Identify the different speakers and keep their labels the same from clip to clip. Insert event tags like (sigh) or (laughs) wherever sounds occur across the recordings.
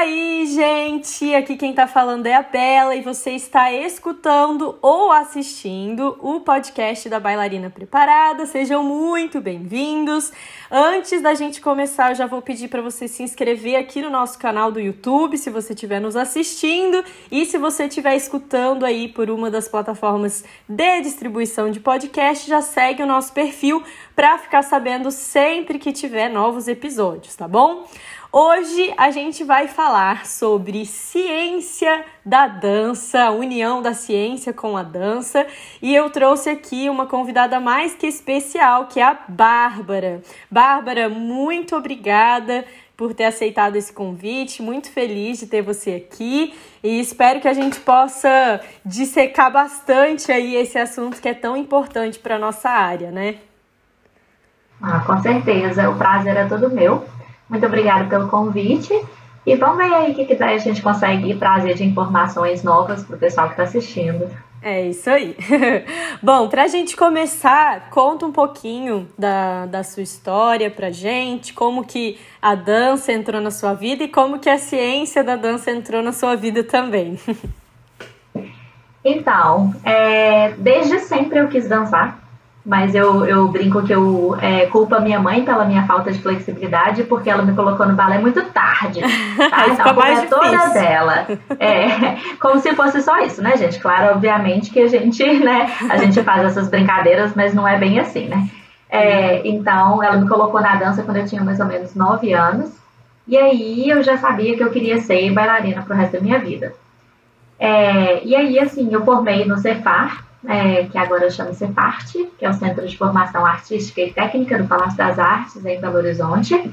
Speaker 1: aí, gente? Aqui quem tá falando é a Bela e você está escutando ou assistindo o podcast da Bailarina Preparada. Sejam muito bem-vindos. Antes da gente começar, eu já vou pedir para você se inscrever aqui no nosso canal do YouTube, se você estiver nos assistindo e se você estiver escutando aí por uma das plataformas de distribuição de podcast, já segue o nosso perfil para ficar sabendo sempre que tiver novos episódios, tá bom? Hoje a gente vai falar sobre ciência da dança, união da ciência com a dança, e eu trouxe aqui uma convidada mais que especial, que é a Bárbara. Bárbara, muito obrigada por ter aceitado esse convite, muito feliz de ter você aqui e espero que a gente possa dissecar bastante aí esse assunto que é tão importante para nossa área, né?
Speaker 2: Ah, com certeza, o prazer é todo meu. Muito obrigada pelo convite. E vamos ver aí o que, que a gente consegue trazer de informações novas para o pessoal que está assistindo.
Speaker 1: É isso aí. (laughs) Bom, para a gente começar, conta um pouquinho da, da sua história para gente, como que a dança entrou na sua vida e como que a ciência da dança entrou na sua vida também. (laughs)
Speaker 2: Então, é, desde sempre eu quis dançar. Mas eu, eu brinco que eu é, culpo a minha mãe pela minha falta de flexibilidade, porque ela me colocou no balé muito tarde. (laughs) Tá?
Speaker 1: então a culpa é toda
Speaker 2: dela. É, como se fosse só isso, né, gente? Claro, obviamente que a gente, né, a gente faz essas brincadeiras, mas não é bem assim, né? É, então, ela me colocou na dança quando eu tinha mais ou menos nove anos. E aí eu já sabia que eu queria ser bailarina pro resto da minha vida. É, e aí, assim, eu formei no Cefar, é, que agora chama-se PARTE, que é o Centro de Formação Artística e Técnica do Palácio das Artes, em Belo Horizonte.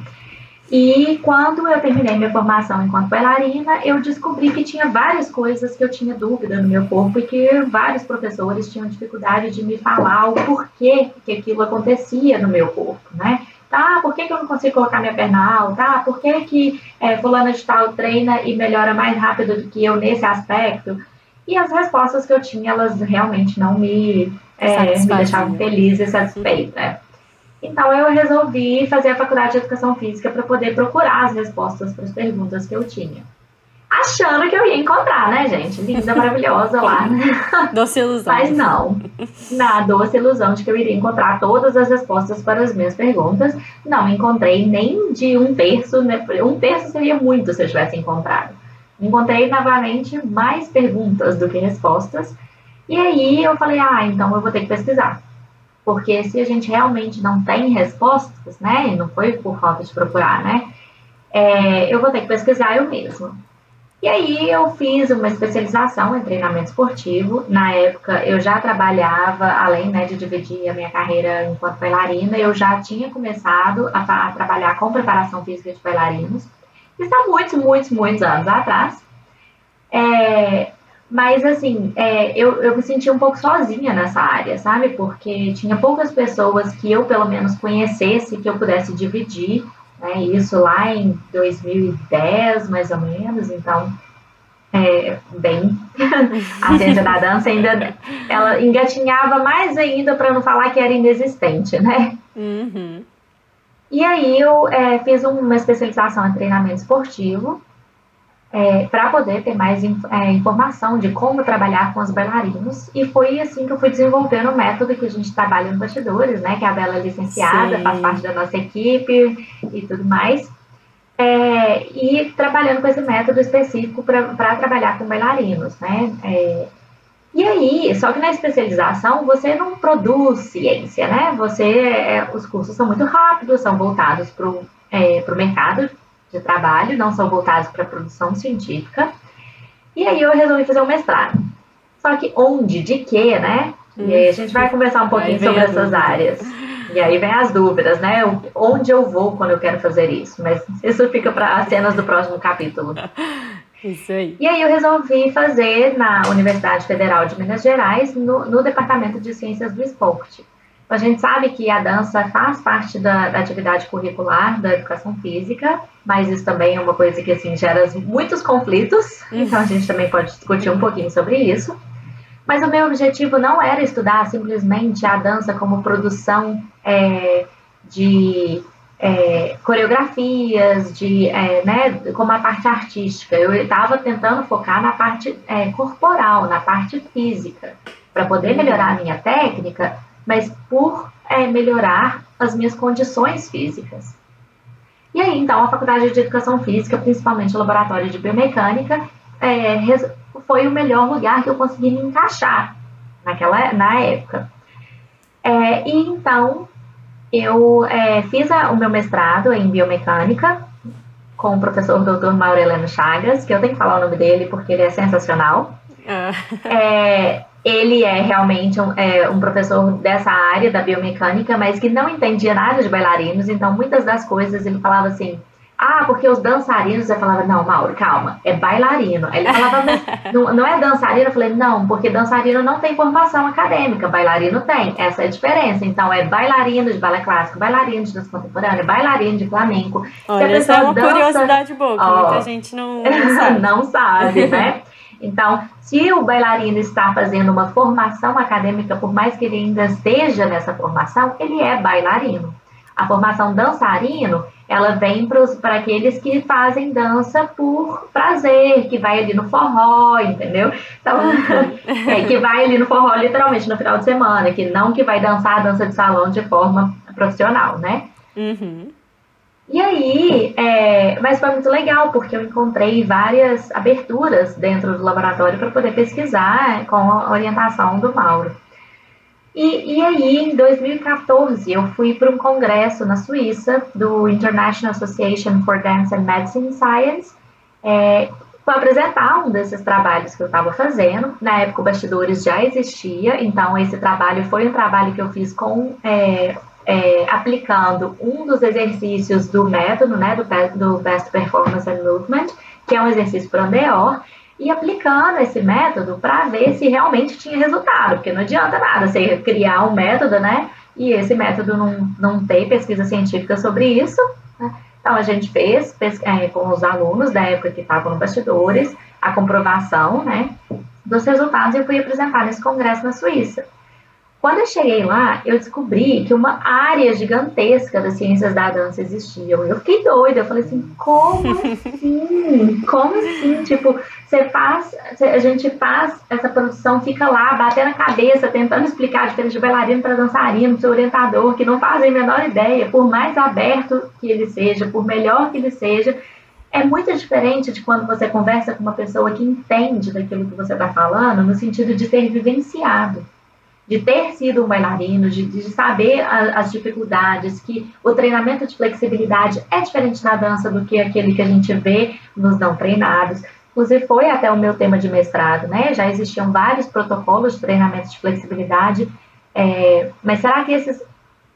Speaker 2: E quando eu terminei minha formação enquanto bailarina, eu descobri que tinha várias coisas que eu tinha dúvida no meu corpo e que vários professores tinham dificuldade de me falar o porquê que aquilo acontecia no meu corpo, né? Tá, por que, que eu não consigo colocar minha perna alta? Tá, por que, que é, fulana de tal treina e melhora mais rápido do que eu nesse aspecto? E as respostas que eu tinha, elas realmente não me, é, me deixavam feliz e satisfeita. Então eu resolvi fazer a faculdade de educação física para poder procurar as respostas para as perguntas que eu tinha. Achando que eu ia encontrar, né, gente? Linda, (laughs) maravilhosa lá. Né?
Speaker 1: Doce ilusão.
Speaker 2: Mas não. Na doce ilusão de que eu iria encontrar todas as respostas para as minhas perguntas. Não encontrei nem de um terço, né? Um terço seria muito se eu tivesse encontrado. Encontrei novamente mais perguntas do que respostas. E aí eu falei, ah, então eu vou ter que pesquisar. Porque se a gente realmente não tem respostas, né, e não foi por falta de procurar, né, é, eu vou ter que pesquisar eu mesma. E aí eu fiz uma especialização em treinamento esportivo. Na época eu já trabalhava, além né, de dividir a minha carreira enquanto bailarina, eu já tinha começado a, a trabalhar com preparação física de bailarinos. Isso há muitos, muitos, muitos anos atrás. É, mas, assim, é, eu, eu me senti um pouco sozinha nessa área, sabe? Porque tinha poucas pessoas que eu, pelo menos, conhecesse, que eu pudesse dividir. Né? Isso lá em 2010, mais ou menos. Então, é, bem, (laughs) a ciência da dança ainda ela engatinhava mais ainda para não falar que era inexistente, né?
Speaker 1: Uhum.
Speaker 2: E aí eu é, fiz uma especialização em treinamento esportivo é, para poder ter mais é, informação de como trabalhar com os bailarinos. E foi assim que eu fui desenvolvendo o método que a gente trabalha nos bastidores, né? Que a Bela é licenciada, Sim. faz parte da nossa equipe e tudo mais. É, e trabalhando com esse método específico para trabalhar com bailarinos, né? E aí, só que na especialização você não produz ciência, né? Você, é, os cursos são muito rápidos, são voltados para o é, mercado de trabalho, não são voltados para a produção científica. E aí eu resolvi fazer um mestrado. Só que onde, de quê, né? E aí a gente vai conversar um pouquinho sobre essas áreas. E aí vem as dúvidas, né? Onde eu vou quando eu quero fazer isso? Mas isso fica para as cenas do próximo capítulo. (laughs)
Speaker 1: Isso aí.
Speaker 2: E aí eu resolvi fazer na Universidade Federal de Minas Gerais, no, no Departamento de Ciências do Esporte. A gente sabe que a dança faz parte da, da, atividade curricular da educação física, mas isso também é uma coisa que assim gera muitos conflitos, então a gente também pode discutir um pouquinho sobre isso. Mas o meu objetivo não era estudar simplesmente a dança como produção é, de é, coreografias, de, é, né, como a parte artística. Eu estava tentando focar na parte é, corporal, na parte física, para poder melhorar a minha técnica, mas por é, melhorar as minhas condições físicas. E aí, então, a Faculdade de Educação Física, principalmente o Laboratório de Biomecânica, é, foi o melhor lugar que eu consegui me encaixar naquela, na época. É, e então, eu é, fiz a, o meu mestrado em biomecânica com o professor Dr. Maurelano Chagas, que eu tenho que falar o nome dele porque ele é sensacional. Ah. É, ele é realmente um, é, um, professor dessa área da biomecânica, mas que não entendia nada de bailarinos, então muitas das coisas ele falava assim, ah, porque os dançarinos, eu falava, não, Mauro, calma, é bailarino. Aí ele falava, não, não é dançarino? Eu falei, não, porque dançarino não tem formação acadêmica, bailarino tem, essa é a diferença. Então, é bailarino de balé clássico, bailarino de dança contemporânea, bailarino de flamenco.
Speaker 1: Olha, essa é uma dança, curiosidade boa, que ó, muita gente não, (laughs) não sabe.
Speaker 2: não sabe, né? Então, se o bailarino está fazendo uma formação acadêmica, por mais que ele ainda esteja nessa formação, ele é bailarino. A formação dançarino ela vem para aqueles que fazem dança por prazer, que vai ali no forró, entendeu? Então, (laughs) é, que vai ali no forró literalmente no final de semana, que não que vai dançar a dança de salão de forma profissional, né?
Speaker 1: Uhum.
Speaker 2: E aí, é, mas foi muito legal, porque eu encontrei várias aberturas dentro do laboratório para poder pesquisar com a orientação do Mauro. E, e aí, em 2014, eu fui para um congresso na Suíça do International Association for Dance and Medicine Science é, para apresentar um desses trabalhos que eu estava fazendo. Na época, o Bastidores já existia, então esse trabalho foi um trabalho que eu fiz com é, é, aplicando um dos exercícios do método, né, do, do Best Performance and Movement, que é um exercício para Andeor, e aplicando esse método para ver se realmente tinha resultado, porque não adianta nada você criar um método, né? E esse método não, não tem pesquisa científica sobre isso. Né? Então a gente fez é, com os alunos da época que estavam no bastidores a comprovação, né, dos resultados e eu fui apresentar nesse congresso na Suíça. Quando eu cheguei lá, eu descobri que uma área gigantesca das ciências da dança existia. Eu fiquei doida, eu falei assim, como (laughs) assim? Como assim? Tipo, você faz, a gente faz essa produção, fica lá, batendo a cabeça, tentando explicar a diferença de bailarino para dançarino, seu orientador, que não fazem a menor ideia, por mais aberto que ele seja, por melhor que ele seja, é muito diferente de quando você conversa com uma pessoa que entende daquilo que você está falando, no sentido de ter vivenciado de ter sido um bailarino, de, de saber a, as dificuldades, que o treinamento de flexibilidade é diferente na dança do que aquele que a gente vê nos não treinados. Inclusive, foi até o meu tema de mestrado, né? Já existiam vários protocolos de treinamento de flexibilidade, é, mas será que esses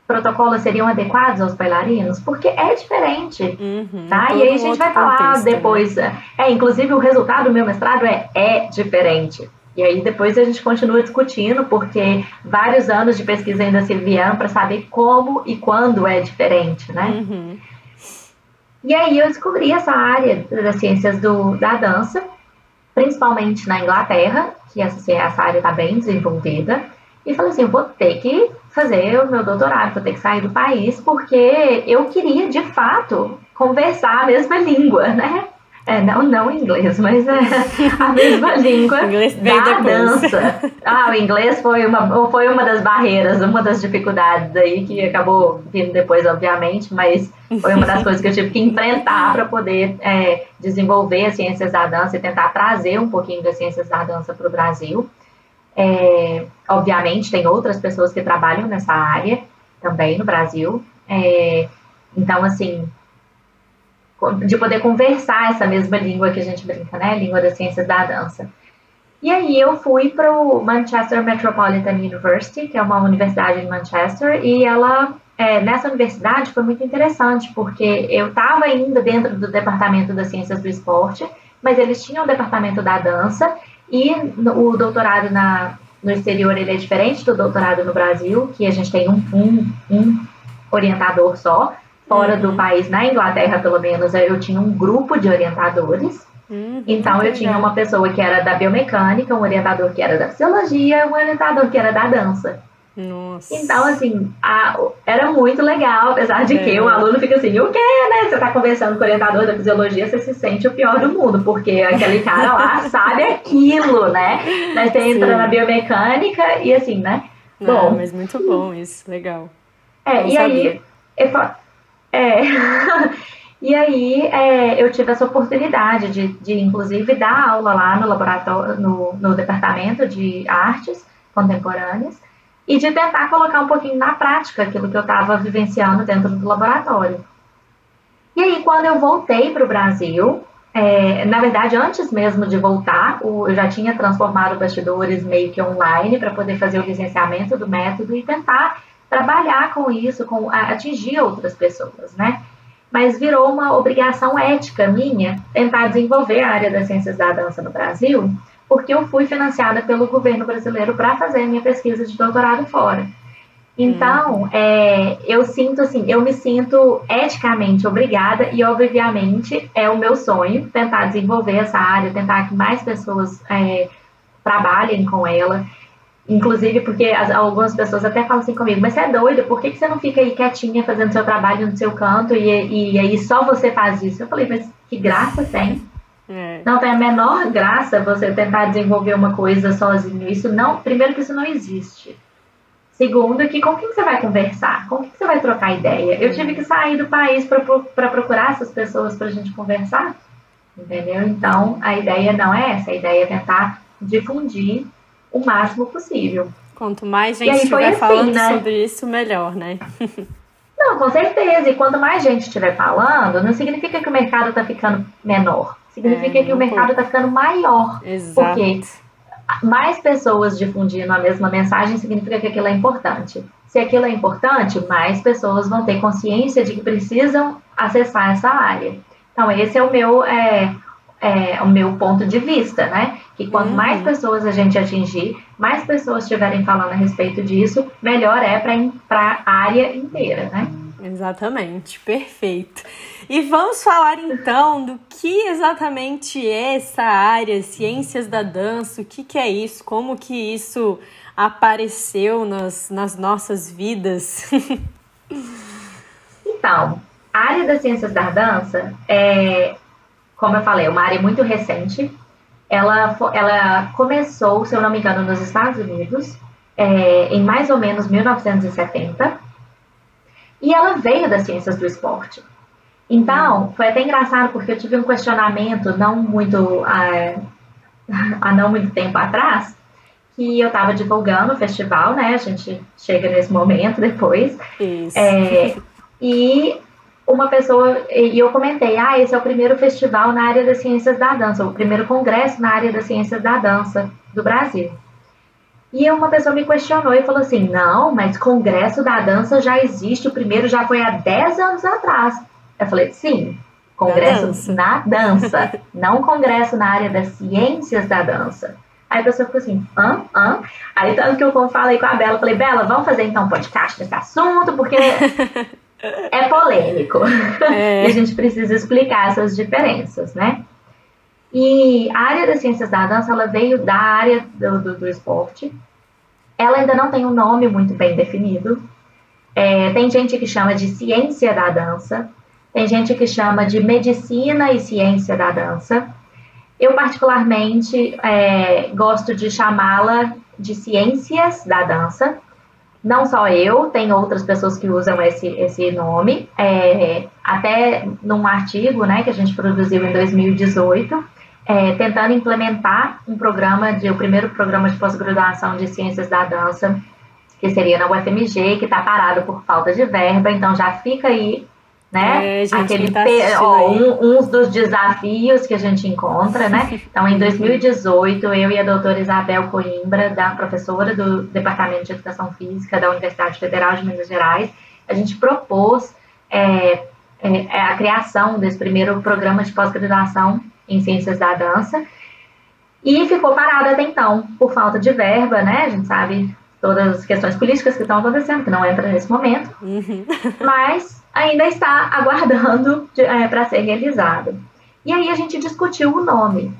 Speaker 2: protocolos seriam adequados aos bailarinos? Porque é diferente, uhum, tá? E aí a gente vai falar contexto, né? depois. Né? É, inclusive, o resultado do meu mestrado é, é diferente. E aí depois a gente continua discutindo, porque vários anos de pesquisa ainda se enviam para saber como e quando é diferente, né?
Speaker 1: Uhum.
Speaker 2: E aí eu descobri essa área das ciências do, da dança, principalmente na Inglaterra, que essa, essa área está bem desenvolvida, e falei assim, vou ter que fazer o meu doutorado, vou ter que sair do país, porque eu queria, de fato, conversar a mesma (laughs) língua, né? É, não, não inglês, mas é a mesma (laughs) língua
Speaker 1: inglês
Speaker 2: da dança. Ah, o inglês foi uma, foi uma das barreiras, uma das dificuldades aí que acabou vindo depois, obviamente, mas foi uma das (laughs) coisas que eu tive que enfrentar para poder é, desenvolver as ciências da dança e tentar trazer um pouquinho das ciências da dança para o Brasil. É, obviamente, tem outras pessoas que trabalham nessa área também no Brasil. É, então, assim, de poder conversar essa mesma língua que a gente brinca, né? Língua das ciências da dança. E aí eu fui para o Manchester Metropolitan University, que é uma universidade em Manchester, e ela é, nessa universidade foi muito interessante, porque eu estava ainda dentro do departamento das ciências do esporte, mas eles tinham o departamento da dança e o doutorado na, no exterior ele é diferente do doutorado no Brasil, que a gente tem um, um, um orientador só fora uhum. do país, na Inglaterra pelo menos, eu tinha um grupo de orientadores. Uhum, então eu tinha uma pessoa que era da biomecânica, um orientador que era da fisiologia, um orientador que era da dança.
Speaker 1: Nossa.
Speaker 2: Então, assim, a, era muito legal, apesar de é. que o aluno fica assim, o quê, né? Você tá conversando com o orientador da fisiologia, você se sente o pior do mundo, porque aquele cara lá (laughs) sabe aquilo, né? Mas você entra na biomecânica e assim, né?
Speaker 1: Bom, mas muito bom isso, legal.
Speaker 2: É, Não e sabia. aí. É, (laughs) e aí é, eu tive essa oportunidade de, de, inclusive, dar aula lá no laboratório, no, no departamento de artes contemporâneas e de tentar colocar um pouquinho na prática aquilo que eu estava vivenciando dentro do laboratório. E aí, quando eu voltei para o Brasil, é, na verdade, antes mesmo de voltar, o, eu já tinha transformado bastidores meio que online para poder fazer o licenciamento do método e tentar trabalhar com isso, com atingir outras pessoas, né? Mas virou uma obrigação ética minha tentar desenvolver a área das ciências da dança no Brasil, porque eu fui financiada pelo governo brasileiro para fazer a minha pesquisa de doutorado fora. Então, hum. é, eu sinto assim, eu me sinto eticamente obrigada e, obviamente, é o meu sonho tentar desenvolver essa área, tentar que mais pessoas é, trabalhem com ela. Inclusive, porque as, algumas pessoas até falam assim comigo, mas você é doida, por que, que você não fica aí quietinha fazendo seu trabalho no seu canto e, e aí só você faz isso? Eu falei, mas que graça tem? É. Não tem a menor graça você tentar desenvolver uma coisa sozinho. Isso não, primeiro que isso não existe. Segundo, que com quem você vai conversar? Com quem você vai trocar ideia? Eu tive que sair do país para procurar essas pessoas para a gente conversar, entendeu? Então, a ideia não é essa. A ideia é tentar difundir o máximo possível.
Speaker 1: Quanto mais gente estiver assim, falando né? sobre isso, melhor, né? (laughs)
Speaker 2: não, com certeza. E quanto mais gente estiver falando, não significa que o mercado está ficando menor. Significa é, que o mercado está ficando maior.
Speaker 1: Exato.
Speaker 2: Porque mais pessoas difundindo a mesma mensagem significa que aquilo é importante. Se aquilo é importante, mais pessoas vão ter consciência de que precisam acessar essa área. Então, esse é o meu, é, é, o meu ponto de vista, né? Que quanto uhum. mais pessoas a gente atingir, mais pessoas estiverem falando a respeito disso, melhor é para a área inteira, né?
Speaker 1: Exatamente, perfeito. E vamos falar então do que exatamente é essa área, ciências da dança, o que, que é isso, como que isso apareceu nas, nas nossas vidas. (laughs)
Speaker 2: então, a área das ciências da dança é, como eu falei, é uma área muito recente. Ela, ela começou, se eu não me engano, nos Estados Unidos, é, em mais ou menos 1970 e ela veio das ciências do esporte. Então, foi até engraçado porque eu tive um questionamento não muito há, (laughs) há não muito tempo atrás, que eu estava divulgando o festival, né? A gente chega nesse momento depois.
Speaker 1: Isso.
Speaker 2: É, e uma pessoa, e eu comentei, ah, esse é o primeiro festival na área das ciências da dança, o primeiro congresso na área das ciências da dança do Brasil. E uma pessoa me questionou e falou assim: não, mas Congresso da Dança já existe, o primeiro já foi há 10 anos atrás. Eu falei: sim, Congresso dança. na dança, não Congresso na área das ciências da dança. Aí a pessoa ficou assim, hã? Hã? Aí tanto que eu falei com a Bela, falei, Bela, vamos fazer então um podcast nesse assunto, porque (laughs) é polêmico. É. (laughs) e a gente precisa explicar essas diferenças, né? E a área das ciências da dança, ela veio da área do, do, do esporte. Ela ainda não tem um nome muito bem definido. É, tem gente que chama de ciência da dança, tem gente que chama de medicina e ciência da dança. Eu, particularmente, é, gosto de chamá-la de ciências da dança. Não só eu, tem outras pessoas que usam esse, esse nome. É, até num artigo né, que a gente produziu em 2018, é, tentando implementar um programa, de, o primeiro programa de pós-graduação de Ciências da Dança, que seria na UFMG, que está parado por falta de verba, então já fica aí, né?
Speaker 1: É, gente,
Speaker 2: aquele
Speaker 1: tá
Speaker 2: ó, um, uns dos desafios que a gente encontra, né? (laughs) Então, em 2018, eu e a doutora Isabel Coimbra, da professora do Departamento de Educação Física da Universidade Federal de Minas Gerais, a gente propôs é, é, a criação desse primeiro programa de pós-graduação em ciências da dança. E ficou parado até então, por falta de verba, né? A gente sabe todas as questões políticas que estão acontecendo, que não entra nesse momento,
Speaker 1: uhum.
Speaker 2: mas ainda está aguardando é, para ser realizado. E aí a gente discutiu o nome.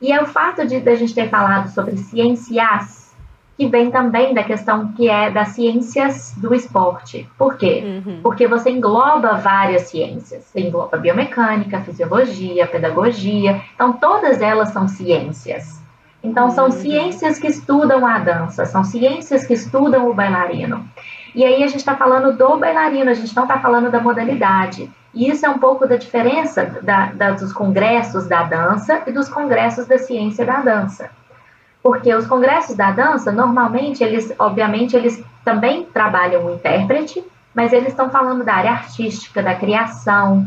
Speaker 2: E é o fato de, de a gente ter falado sobre ciências, que vem também da questão que é das ciências do esporte. Por quê? Uhum. Porque você engloba várias ciências. Você engloba biomecânica, fisiologia, pedagogia. Então, todas elas são ciências. Então, são uhum. ciências que estudam a dança, são ciências que estudam o bailarino. E aí a gente está falando do bailarino, a gente não está falando da modalidade. E isso é um pouco da diferença da, da, dos congressos da dança e dos congressos da ciência da dança. Porque os congressos da dança, normalmente, eles, obviamente, eles também trabalham o intérprete, mas eles estão falando da área artística, da criação,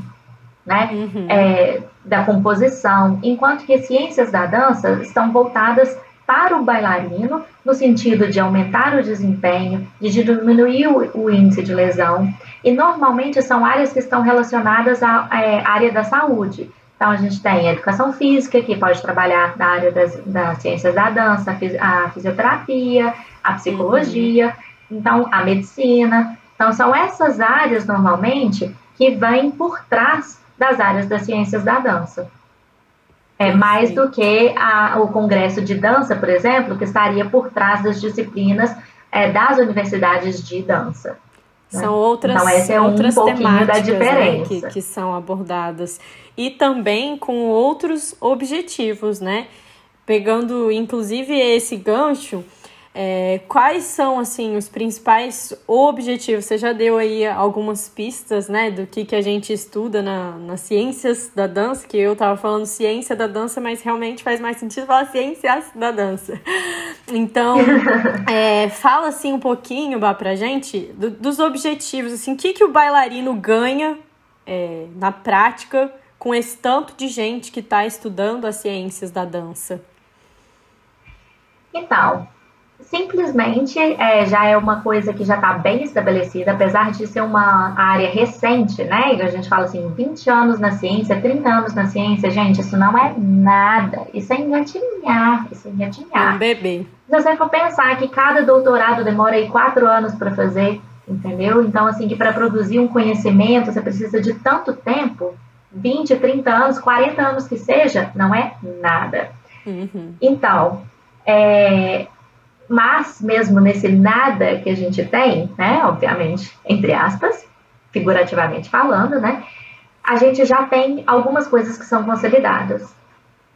Speaker 2: né? Uhum. É, da composição, enquanto que ciências da dança estão voltadas para o bailarino, no sentido de aumentar o desempenho, de diminuir o, o índice de lesão, e normalmente são áreas que estão relacionadas à, à é, área da saúde. Então, a gente tem a educação física, que pode trabalhar na área das, das ciências da dança, a fisioterapia, a psicologia, uhum. então, a medicina. Então, são essas áreas, normalmente, que vêm por trás das áreas das ciências da dança. É mais do que a, o congresso de dança, por exemplo, que estaria por trás das disciplinas é, das universidades de dança.
Speaker 1: Né? São outras, então, essa é outras um temáticas da diferença. Né, que, que são abordadas. E também com outros objetivos, né? Pegando, inclusive, esse gancho, é, quais são, assim, os principais objetivos? Você já deu aí algumas pistas, né, do que, que a gente estuda na, nas ciências da dança, que eu tava falando ciência da dança, mas realmente faz mais sentido falar ciências da dança. Então, (laughs) é, fala, assim, um pouquinho, Bá, pra gente, do, dos objetivos, assim, o que, que o bailarino ganha é, na prática com esse tanto de gente que está estudando as ciências da dança?
Speaker 2: Então, simplesmente é, já é uma coisa que já está bem estabelecida, apesar de ser uma área recente, né? E a gente fala assim, 20 anos na ciência, 30 anos na ciência, gente, isso não é nada. Isso é engatinhar, isso é engatinhar.
Speaker 1: Um bebê.
Speaker 2: Se você for pensar que cada doutorado demora aí quatro anos para fazer, entendeu? Então, assim, que para produzir um conhecimento você precisa de tanto tempo, 20, 30 anos, 40 anos que seja, não é nada. Uhum. Então, é, mas mesmo nesse nada que a gente tem, né, obviamente, entre aspas, figurativamente falando, né, a gente já tem algumas coisas que são consolidadas.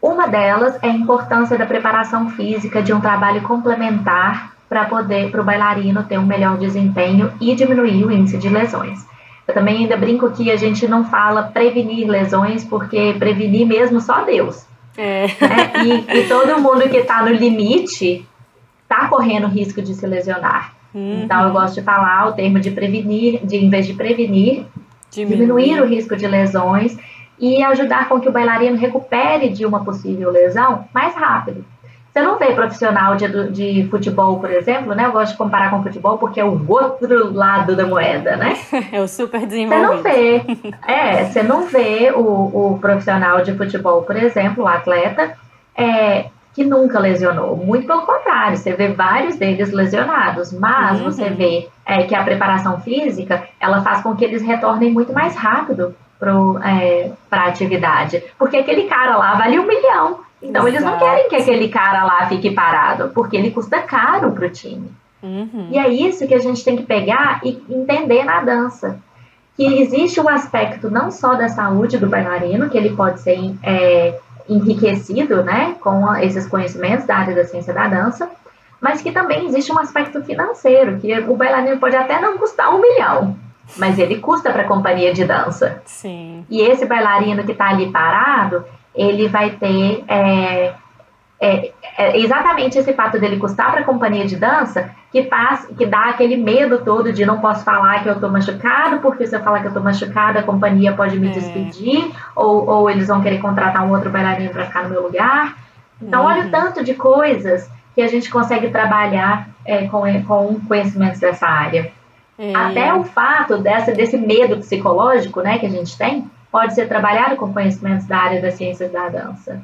Speaker 2: Uma delas é a importância da preparação física de um trabalho complementar para poder para o bailarino ter um melhor desempenho e diminuir o índice de lesões. Eu também ainda brinco que a gente não fala prevenir lesões, porque prevenir mesmo só Deus. É. Né? E, e todo mundo que está no limite está correndo risco de se lesionar. Uhum. Então, eu gosto de falar o termo de prevenir, de em vez de prevenir, diminuir. diminuir o risco de lesões e ajudar com que o bailarino recupere de uma possível lesão mais rápido. Você não vê profissional de, de futebol, por exemplo, né? Eu gosto de comparar com futebol porque é o outro lado da moeda, né? (laughs)
Speaker 1: É o super desenvolvido.
Speaker 2: Você não vê, é, você não vê o, o profissional de futebol, por exemplo, o atleta, é, que nunca lesionou. Muito pelo contrário, você vê vários deles lesionados, mas uhum. você vê é, que a preparação física ela faz com que eles retornem muito mais rápido para é, a atividade. Porque aquele cara lá vale um milhão. Então Exato. eles não querem que aquele cara lá fique parado, porque ele custa caro para o time. Uhum. E é isso que a gente tem que pegar e entender na dança. Que existe um aspecto não só da saúde do bailarino, que ele pode ser é, enriquecido né, com esses conhecimentos da área da ciência da dança, mas que também existe um aspecto financeiro, que o bailarino pode até não custar um milhão, mas ele custa para a companhia de dança.
Speaker 1: Sim.
Speaker 2: E esse bailarino que está ali parado, ele vai ter é, é, é exatamente esse fato dele custar para a companhia de dança que faz, que dá aquele medo todo de não posso falar que eu estou machucado, porque se eu falar que eu estou machucada, a companhia pode me é. despedir, ou, ou eles vão querer contratar um outro bailarino para ficar no meu lugar. Então, uhum. olha o uhum. tanto de coisas que a gente consegue trabalhar é, com, com conhecimentos dessa área. É. Até o fato dessa, desse medo psicológico né, que a gente tem pode ser trabalhado com conhecimentos da área das ciências da dança.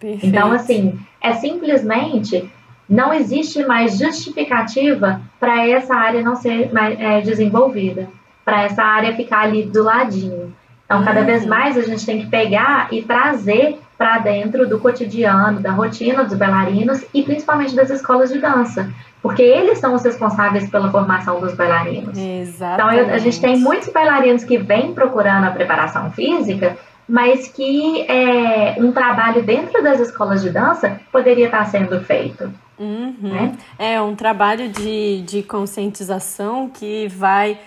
Speaker 2: Perfeito. Então, assim, é simplesmente não existe mais justificativa para essa área não ser mais, é, desenvolvida, para essa área ficar ali do ladinho. Então, cada uhum. vez mais a gente tem que pegar e trazer para dentro do cotidiano, da rotina dos bailarinos e principalmente das escolas de dança, porque eles são os responsáveis pela formação dos bailarinos.
Speaker 1: Exatamente.
Speaker 2: Então, eu, a gente tem muitos bailarinos que vêm procurando a preparação física, mas que é, um trabalho dentro das escolas de dança poderia estar sendo feito.
Speaker 1: Uhum. Né? É um trabalho de, de conscientização que vai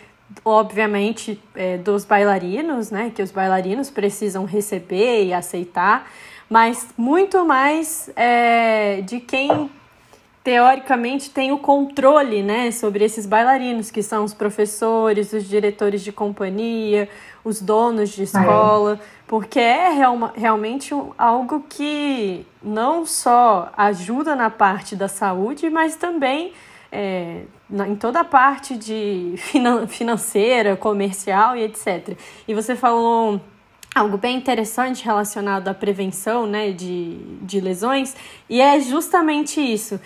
Speaker 1: obviamente, é, dos bailarinos, né, que os bailarinos precisam receber e aceitar, mas muito mais é, de quem teoricamente tem o controle, né, sobre esses bailarinos, que são os professores, os diretores de companhia, os donos de escola, porque é real, realmente algo que não só ajuda na parte da saúde, mas também é, em toda a parte de (laughs) financeira, comercial e etc. E você falou algo bem interessante relacionado à prevenção né, de, de lesões, e é justamente isso.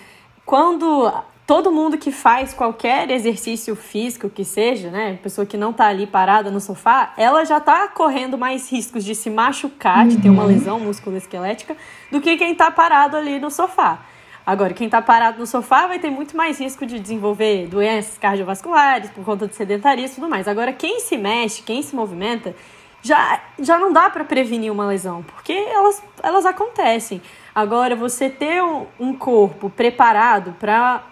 Speaker 1: Quando todo mundo que faz qualquer exercício físico que seja, né, pessoa que não está ali parada no sofá, ela já está correndo mais riscos de se machucar, uhum. de ter uma uhum. lesão musculoesquelética, do que quem está parado ali no sofá. Agora, quem está parado no sofá vai ter muito mais risco de desenvolver doenças cardiovasculares por conta de sedentarismo e tudo mais. Agora, quem se mexe, quem se movimenta, já, já não dá para prevenir uma lesão, porque elas, elas acontecem. Agora, você ter um, corpo preparado para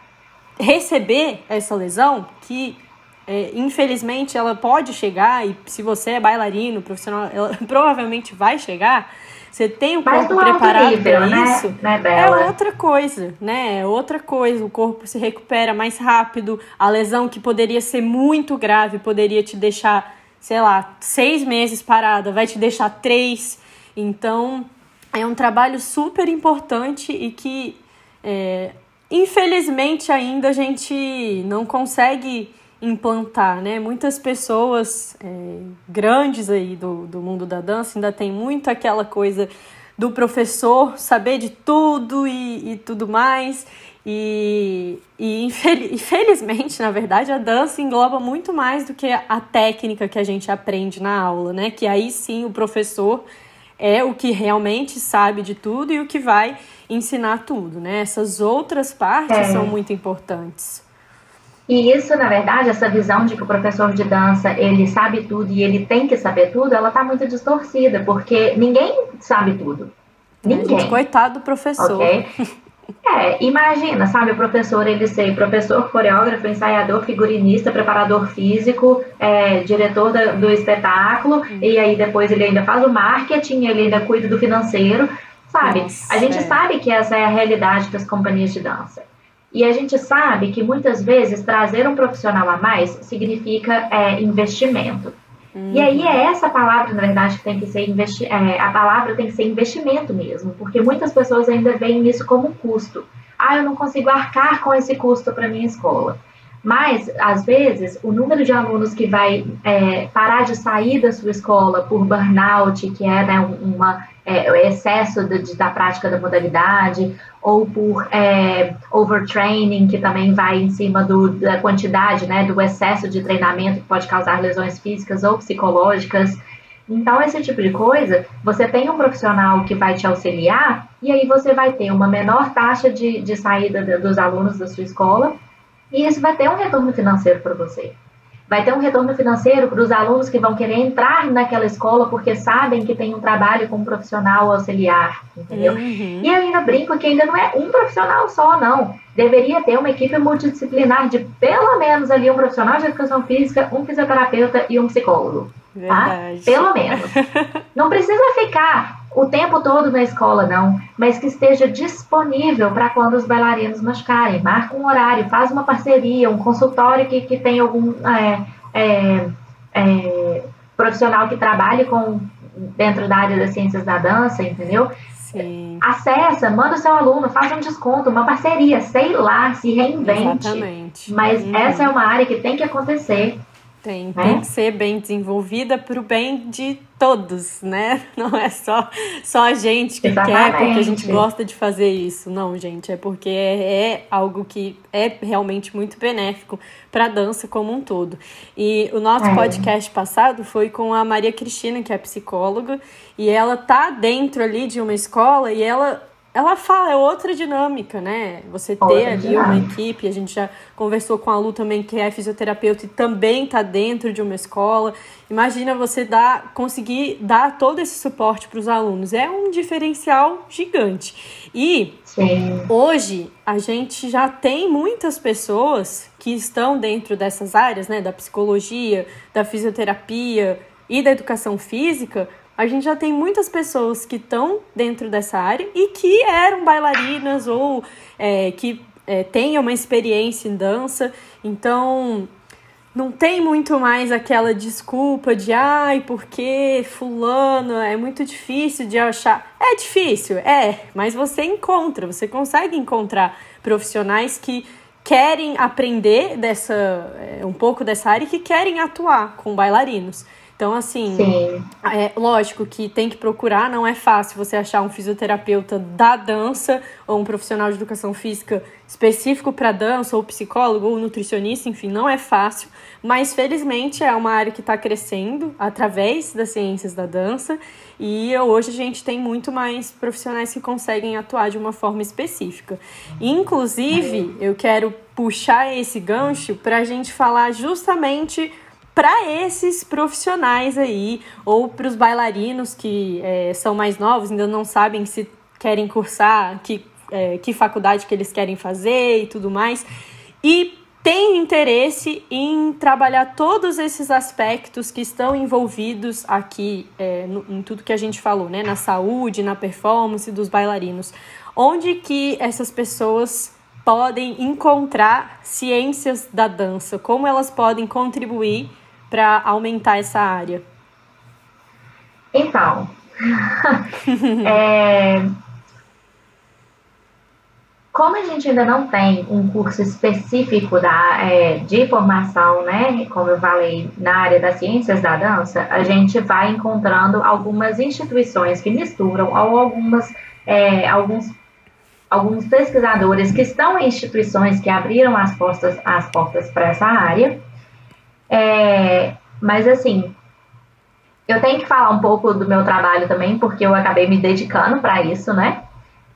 Speaker 1: receber essa lesão, que é, infelizmente ela pode chegar, e se você é bailarino, profissional, ela (laughs) provavelmente vai chegar você tem o corpo preparado para né? isso,
Speaker 2: né,
Speaker 1: é outra coisa, né? É outra coisa. O corpo se recupera mais rápido. A lesão que poderia ser muito grave poderia te deixar, sei lá, seis meses parada, vai te deixar três. Então, é um trabalho super importante e que, é, infelizmente, ainda a gente não consegue implantar, né? Muitas pessoas é, grandes aí do, do mundo da dança ainda tem muito aquela coisa do professor saber de tudo e, e tudo mais. E, e (laughs) infelizmente, na verdade, a dança engloba muito mais do que a técnica que a gente aprende na aula, né? Que aí sim o professor é o que realmente sabe de tudo e o que vai ensinar tudo, né? Essas outras partes é. são muito importantes.
Speaker 2: E isso, na verdade, essa visão de que o professor de dança ele sabe tudo e ele tem que saber tudo, ela está muito distorcida, porque ninguém sabe tudo. Ninguém. Gente,
Speaker 1: coitado do professor.
Speaker 2: Okay? (laughs) É, imagina, sabe, o professor ele ser professor, coreógrafo, ensaiador, figurinista, preparador físico, é, diretor da, do espetáculo, hum. e aí depois ele ainda faz o marketing, ele ainda cuida do financeiro, sabe? Nossa, a gente é. sabe que essa é a realidade das companhias de dança. E a gente sabe que muitas vezes trazer um profissional a mais significa é, investimento. Uhum. E aí é essa palavra, na verdade, que tem que ser investi é, a palavra tem que ser investimento mesmo, porque muitas pessoas ainda veem isso como um custo. Ah, eu não consigo arcar com esse custo para minha escola. Mas, às vezes, o número de alunos que vai é, parar de sair da sua escola por burnout, que é né, é, excesso de, da prática da modalidade, ou por é, overtraining, que também vai em cima do, da quantidade, né, do excesso de treinamento que pode causar lesões físicas ou psicológicas. Então, esse tipo de coisa, você tem um profissional que vai te auxiliar, e aí você vai ter uma menor taxa de, de saída dos alunos da sua escola, e isso vai ter um retorno financeiro para você vai ter um retorno financeiro para os alunos que vão querer entrar naquela escola porque sabem que tem um trabalho com um profissional auxiliar, entendeu? Uhum. E eu ainda brinco que ainda não é um profissional só, não. Deveria ter uma equipe multidisciplinar de pelo menos ali um profissional de educação física, um fisioterapeuta e um psicólogo. Tá? Pelo menos. (laughs) Não precisa ficar o tempo todo na escola, não, mas que esteja disponível para quando os bailarinos machucarem. Marca um horário, faz uma parceria, um consultório que, que tem algum é, é, é, profissional que trabalhe com dentro da área das ciências da dança, entendeu?
Speaker 1: Sim.
Speaker 2: Acessa, manda o seu aluno, faz um desconto, uma parceria, sei lá, se reinvente.
Speaker 1: Exatamente.
Speaker 2: Mas uhum. essa é uma área que tem que acontecer
Speaker 1: Tem, tem que ser bem desenvolvida para o bem de todos, né? (laughs) Não é só, só a gente que Exatamente. quer porque a gente gosta de fazer isso. Não, gente, é porque é, é algo que é realmente muito benéfico para a dança como um todo. E o nosso é. podcast passado foi com a Maria Cristina, que é psicóloga, e ela tá dentro ali de uma escola e ela ela fala, é outra dinâmica, né? Você ter outra ali dinâmica. uma equipe, a gente já conversou com a Lu também, que é fisioterapeuta e também está dentro de uma escola. Imagina você dar, conseguir dar todo esse suporte para os alunos. É um diferencial gigante. E Sim. hoje a gente já tem muitas pessoas que estão dentro dessas áreas, né? Da psicologia, da fisioterapia e da educação física, a gente já tem muitas pessoas que estão dentro dessa área e que eram bailarinas ou é, que é, tenham uma experiência em dança. Então, não tem muito mais aquela desculpa de ai, porque fulano é muito difícil de achar. É difícil, é, mas você encontra, você consegue encontrar profissionais que querem aprender dessa é, um pouco dessa área e que querem atuar com bailarinos. Então, assim, Sim. é lógico que tem que procurar, não é fácil você achar um fisioterapeuta da dança ou um profissional de educação física específico para dança, ou psicólogo, ou nutricionista, enfim, não é fácil, mas felizmente é uma área que está crescendo através das ciências da dança e hoje a gente tem muito mais profissionais que conseguem atuar de uma forma específica. Inclusive, eu quero puxar esse gancho para a gente falar justamente para esses profissionais aí, ou para os bailarinos que é, são mais novos, ainda não sabem se querem cursar, que, é, que faculdade que eles querem fazer e tudo mais. E tem interesse em trabalhar todos esses aspectos que estão envolvidos aqui é, no, em tudo que a gente falou, né? Na saúde, na performance dos bailarinos. Onde que essas pessoas podem encontrar ciências da dança? Como elas podem contribuir para aumentar essa área?
Speaker 2: Então, (laughs) é, como a gente ainda não tem um curso específico da, é, de formação, né, como eu falei, na área das ciências da dança, a gente vai encontrando algumas instituições que misturam ou algumas, é, alguns, alguns pesquisadores que estão em instituições que abriram as portas, as portas para essa área é, mas assim, eu tenho que falar um pouco do meu trabalho também, porque eu acabei me dedicando para isso, né?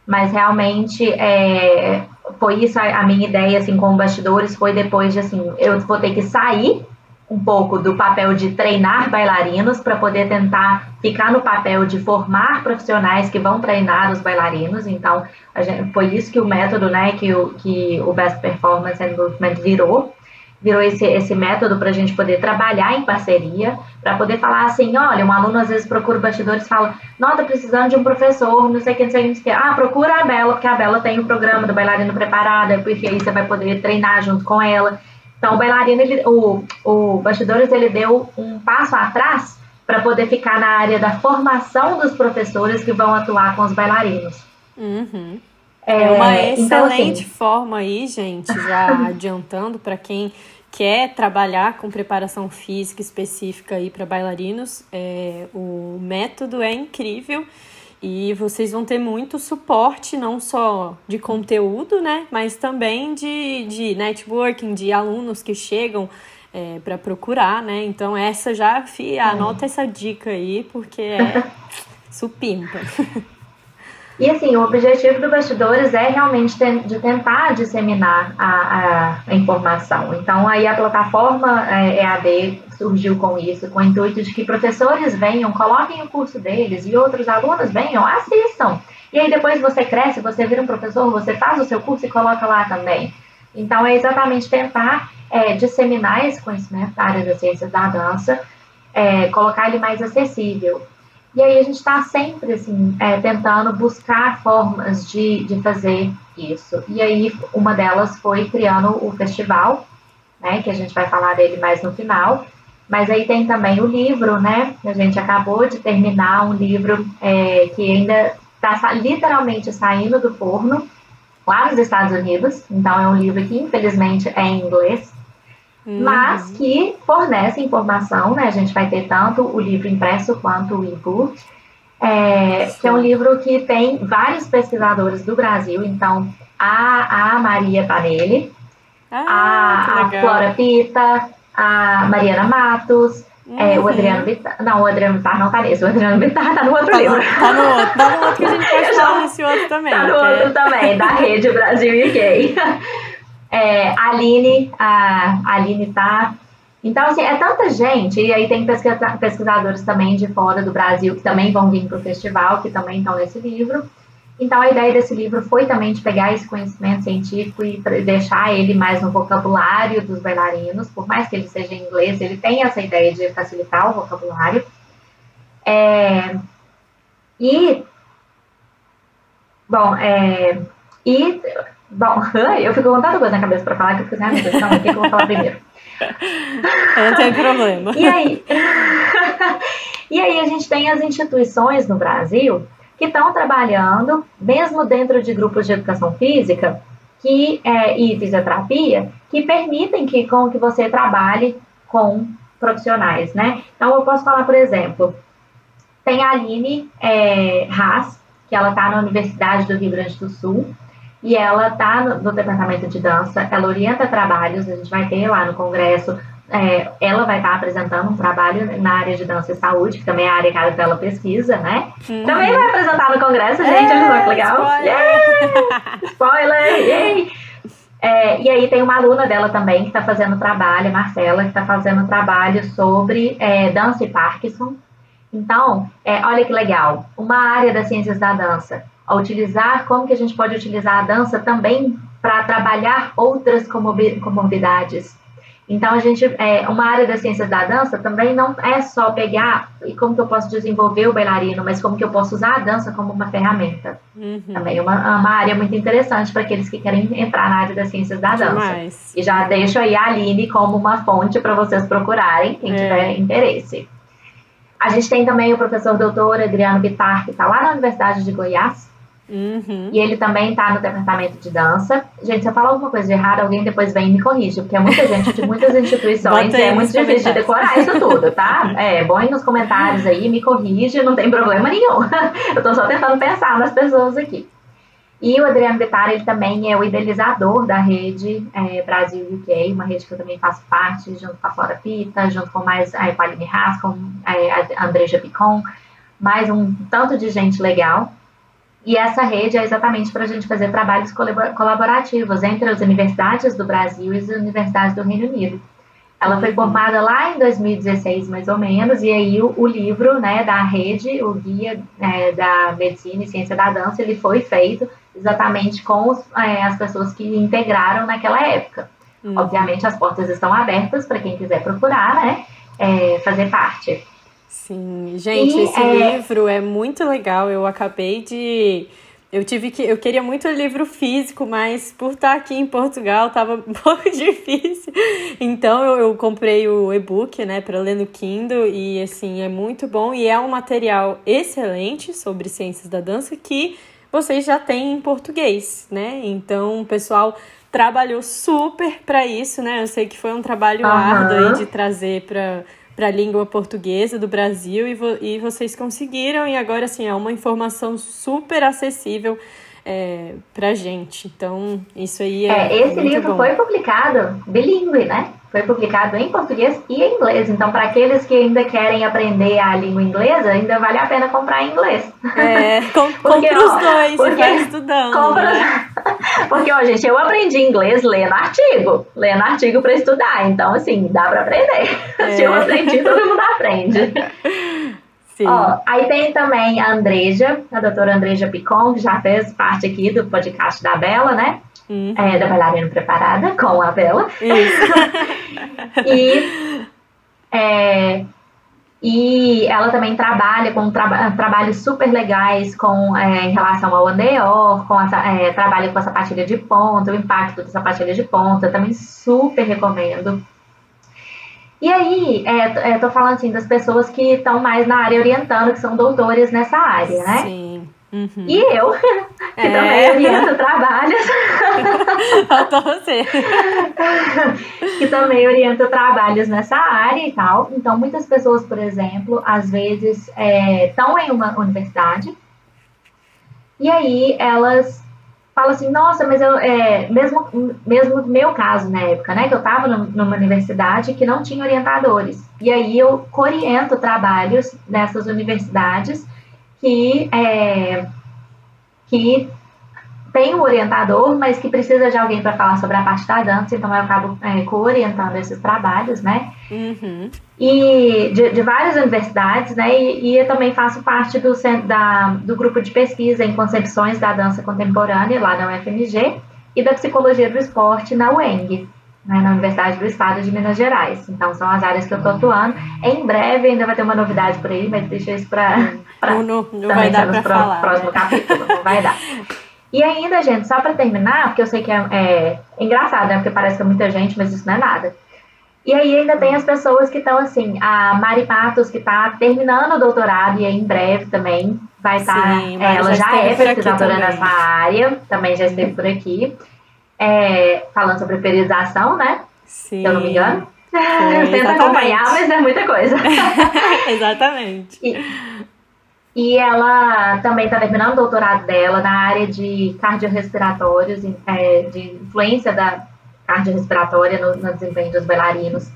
Speaker 2: Mas realmente é, foi isso a, a, minha ideia assim com bastidores foi depois de assim, eu vou ter que sair um pouco do papel de treinar bailarinos para poder tentar ficar no papel de formar profissionais que vão treinar os bailarinos. Então, gente, foi isso que o método, né, que o, que o Best Performance and Movement virou virou esse, esse método para a gente poder trabalhar em parceria, para poder falar assim, olha, um aluno às vezes procura bastidores e fala, não, tô precisando de um professor, não sei quem, não sei quem, ah, procura a Bela, porque a Bela tem o programa do bailarino preparada, porque aí você vai poder treinar junto com ela. Então, o bailarino, ele, o, o Bastidores, ele deu um passo atrás para poder ficar na área da formação dos professores que vão atuar com os bailarinos.
Speaker 1: Uhum. É uma excelente então, assim, forma aí, gente, já (laughs) adiantando para quem quer trabalhar com preparação física específica aí para bailarinos, é, o método é incrível e vocês vão ter muito suporte, não só de conteúdo, né, mas também de, de networking, de alunos que chegam é, para procurar, né? Então, essa já, fi, anota essa dica aí, porque é (laughs) supimpa. (laughs)
Speaker 2: E assim, o objetivo do Bastidores é realmente de tentar disseminar a, a, informação. Então, aí a plataforma é, EAD surgiu com isso, com o intuito de que professores venham, coloquem o curso deles e outros alunos venham, assistam. E aí depois você cresce, você vira um professor, você faz o seu curso e coloca lá também. Então, é exatamente tentar é, disseminar esse conhecimento da área das ciências da dança, é, colocar ele mais acessível. E aí a gente está sempre assim, é, tentando buscar formas de, de fazer isso. E aí uma delas foi criando o festival, né? Que a gente vai falar dele mais no final. Mas aí tem também o livro, né? A gente acabou de terminar um livro é, que ainda está literalmente saindo do forno lá nos Estados Unidos. Então é um livro que infelizmente é em inglês. Uhum. mas que fornece informação, né? A gente vai ter tanto o livro impresso quanto o e-book, é, que é um livro que tem vários pesquisadores do Brasil, então a, a Maria Panelli, ah, a, a Flora Pita, a Mariana Matos, uhum. é, o uhum. Adriano Bittar. Não, o Adriano Bittar não tá nesse. O Adriano Bittar tá no outro
Speaker 1: tá
Speaker 2: livro.
Speaker 1: Tá no outro. Tá no outro que a gente (laughs) pode falar nesse outro também.
Speaker 2: Tá no outro também, da Rede Brasil UK. É, a Aline, a, Aline tá. Então, assim, é tanta gente, e aí tem pesquisadores também de fora do Brasil que também vão vir para o festival, que também estão nesse livro. Então, a ideia desse livro foi também de pegar esse conhecimento científico e deixar ele mais no vocabulário dos bailarinos, por mais que ele seja em inglês, ele tem essa ideia de facilitar o vocabulário. É, e, bom, é, e, bom, (laughs) eu fico com tanta coisa na cabeça para falar que eu fico assim, ah, Deus, não, o que eu vou falar primeiro? (laughs)
Speaker 1: Não tem problema.
Speaker 2: E aí, (laughs) e aí a gente tem as instituições no Brasil que estão trabalhando, mesmo dentro de grupos de educação física que, é, e fisioterapia, que permitem que, com que você trabalhe com profissionais, né? Então, eu posso falar, por exemplo, tem a Aline é, Haas, que ela está na Universidade do Rio Grande do Sul, e ela está no, no, departamento de dança, ela orienta trabalhos, a gente vai ter lá no congresso é, ela vai estar apresentando um trabalho na área de dança e saúde, que também é a área que ela pesquisa, né? Uhum. Também vai apresentar no congresso, gente, olha só que legal. Spoiler! Yeah! Spoiler! Yay! É, e aí tem uma aluna dela também que está fazendo trabalho, Marcela, que está fazendo trabalho sobre é, dança e Parkinson. Então, é, olha que legal, uma área das ciências da dança, a utilizar, como que a gente pode utilizar a dança também para trabalhar outras comorbidades, então, a gente, é, uma área das ciências da dança também não é só pegar e como que eu posso desenvolver o bailarino, mas como que eu posso usar a dança como uma ferramenta. Uhum. Também é uma, uma área muito interessante para aqueles que querem entrar na área das ciências da dança. Demais. E já deixo aí a Aline como uma fonte para vocês procurarem, quem é. tiver interesse. A gente tem também o professor doutor Adriano Bittar, que está lá na Universidade de Goiás, Uhum. E ele também está no departamento de dança. Gente, se eu falar alguma coisa de errado, alguém depois vem e me corrige, porque é muita gente de muitas (laughs) instituições e é muito difícil de decorar isso tudo, tá? (laughs) É, bom nos comentários aí, me corrige, não tem problema nenhum. (laughs) eu tô só tentando pensar nas pessoas aqui. E o Adriano Bettari, ele também é o idealizador da rede é, Brasil UK, uma rede que eu também faço parte, junto com a Flora Pita, junto com mais a Equaline Haas, com é, a Andreja Picon, mais um tanto de gente legal. E essa rede é exatamente para a gente fazer trabalhos colaborativos entre as universidades do Brasil e as universidades do Reino Unido. Ela foi formada lá em 2016, mais ou menos, e aí o, o livro né, da rede, o Guia é, da Medicina e Ciência da Dança, ele foi feito exatamente com os, é, as pessoas que integraram naquela época. Uhum. Obviamente, as portas estão abertas para quem quiser procurar, né, é, fazer parte.
Speaker 1: Sim, gente, e, esse é... livro é muito legal. Eu acabei de. Eu tive que. Eu queria muito o livro físico, mas por estar aqui em Portugal estava (laughs) um pouco difícil. Então eu, eu comprei o e-book, né, para ler no Kindle e assim, é muito bom e é um material excelente sobre ciências da dança que vocês já têm em português, né? Então o pessoal trabalhou super para isso, né? Eu sei que foi um trabalho uhum. árduo aí de trazer para para a língua portuguesa do Brasil e, vo e vocês conseguiram e agora assim é uma informação super acessível é, para gente. Então isso aí é,
Speaker 2: é esse livro bom. foi publicado bilíngue, né? Foi publicado em português e em inglês. Então, para aqueles que ainda querem aprender a língua inglesa, ainda vale a pena comprar em inglês.
Speaker 1: É, (laughs) com, porque, compra os dois porque, vai estudando. Compra, né? (laughs)
Speaker 2: Porque, ó, gente, eu aprendi inglês lendo artigo. Lendo artigo para estudar. Então, assim, dá para aprender. É. (laughs) Se eu aprendi, todo mundo aprende. Sim. Ó, aí tem também a Andreja, a doutora Andreja Picon, que já fez parte aqui do podcast da Bela, né? Uhum. É, da bailarina preparada com a Bela. Isso. (laughs) e, é, e ela também trabalha com tra trabalhos super legais com, é, em relação ao andeor, com essa, é, trabalha com a sapatilha de ponta, o impacto da sapatilha de ponta, também super recomendo. E aí, é, tô falando assim das pessoas que estão mais na área orientando, que são doutores nessa área, né? Sim. Uhum. E eu, (laughs) que é. também oriento trabalhos. (laughs)
Speaker 1: Faltou você. (laughs)
Speaker 2: que também oriento trabalhos nessa área e tal. Então, muitas pessoas, por exemplo, às vezes estão é, em uma universidade e aí elas falam assim, nossa, mas eu, é, mesmo, mesmo meu caso na época, né, que eu estava numa universidade que não tinha orientadores. E aí eu oriento trabalhos nessas universidades que, é, que tem um orientador, mas que precisa de alguém para falar sobre a parte da dança, então eu acabo é, co-orientando esses trabalhos, né? Uhum. E de, de, várias universidades, né? E, e, eu também faço parte do, da, do grupo de pesquisa em concepções da dança contemporânea lá na UFMG e da psicologia do esporte na UENG, né, na Universidade do Estado de Minas Gerais. Então, são as áreas que eu estou atuando. Em breve ainda vai ter uma novidade por aí, mas deixa isso para.
Speaker 1: Não, não, não vai dar para falar.
Speaker 2: Próximo né? capítulo, não vai dar. (laughs) E ainda, gente, só para terminar, porque eu sei que é, é, engraçado, né? Porque parece que é muita gente, mas isso não é nada. E aí ainda tem as pessoas que estão assim, a Mari Patos, que está terminando o doutorado e em breve também vai estar. Tá, é, ela já, já é pesquisadora nessa área, também já esteve por aqui, é, falando sobre periodização, né? Sim. Se eu não me engano. Sim, (laughs) Tenta acompanhar, mas é muita coisa. (laughs)
Speaker 1: exatamente.
Speaker 2: E, e ela também está terminando o doutorado dela na área de cardiorrespiratórios, é, de influência da cardiorrespiratória no, no desempenho dos bailarinos.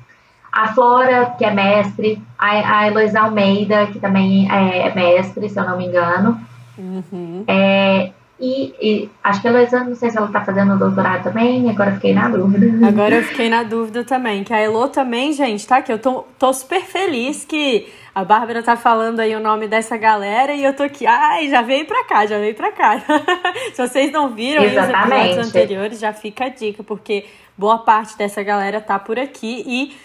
Speaker 2: A Flora, que é mestre, a, a Heloísa Almeida, que também é mestre, se eu não me engano. Uhum. É, e, e, acho que a Heloísa, não sei se ela está fazendo doutorado também, agora fiquei na dúvida. (laughs)
Speaker 1: Agora eu fiquei na dúvida também, que a Elo também, gente, tá? Que eu tô, tô super feliz que a Bárbara tá falando aí o nome dessa galera e eu tô aqui, ai, já veio pra cá, já veio pra cá. (laughs) Se vocês não viram os episódios anteriores, já fica a dica, porque boa parte dessa galera tá por aqui e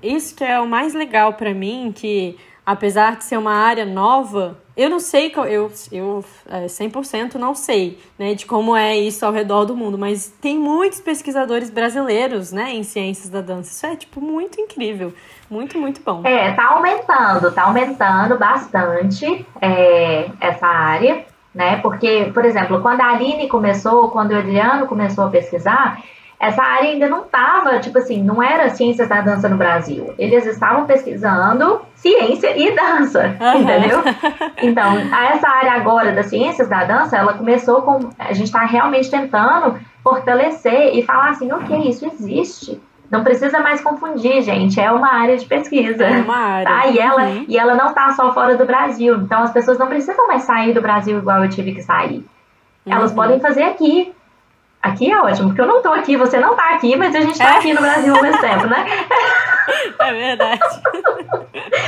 Speaker 1: isso que é o mais legal para mim, que apesar de ser uma área nova, eu não sei, eu, eu é, 100% não sei, né, de como é isso ao redor do mundo, mas tem muitos pesquisadores brasileiros, né, em ciências da dança. Isso é, tipo, muito incrível. Muito, muito bom.
Speaker 2: É, tá aumentando, tá aumentando bastante é, essa área, né? Porque, por exemplo, quando a Aline começou, quando o Adriano começou a pesquisar, essa área ainda não estava, tipo assim, não era ciências da dança no Brasil. Eles estavam pesquisando ciência e dança, uhum. entendeu? (laughs) Então, essa área agora das ciências da dança, ela começou com. A gente está realmente tentando fortalecer e falar assim, ok, isso existe. Não precisa mais confundir, gente. É uma área de pesquisa.
Speaker 1: É uma área.
Speaker 2: Tá? E, ela, uhum. e ela não está só fora do Brasil. Então as pessoas não precisam mais sair do Brasil igual eu tive que sair. Uhum. Elas podem fazer aqui. Aqui é ótimo, porque eu não estou aqui, você não está aqui, mas a gente está é. aqui no Brasil ao mesmo tempo, né? (laughs)
Speaker 1: É verdade.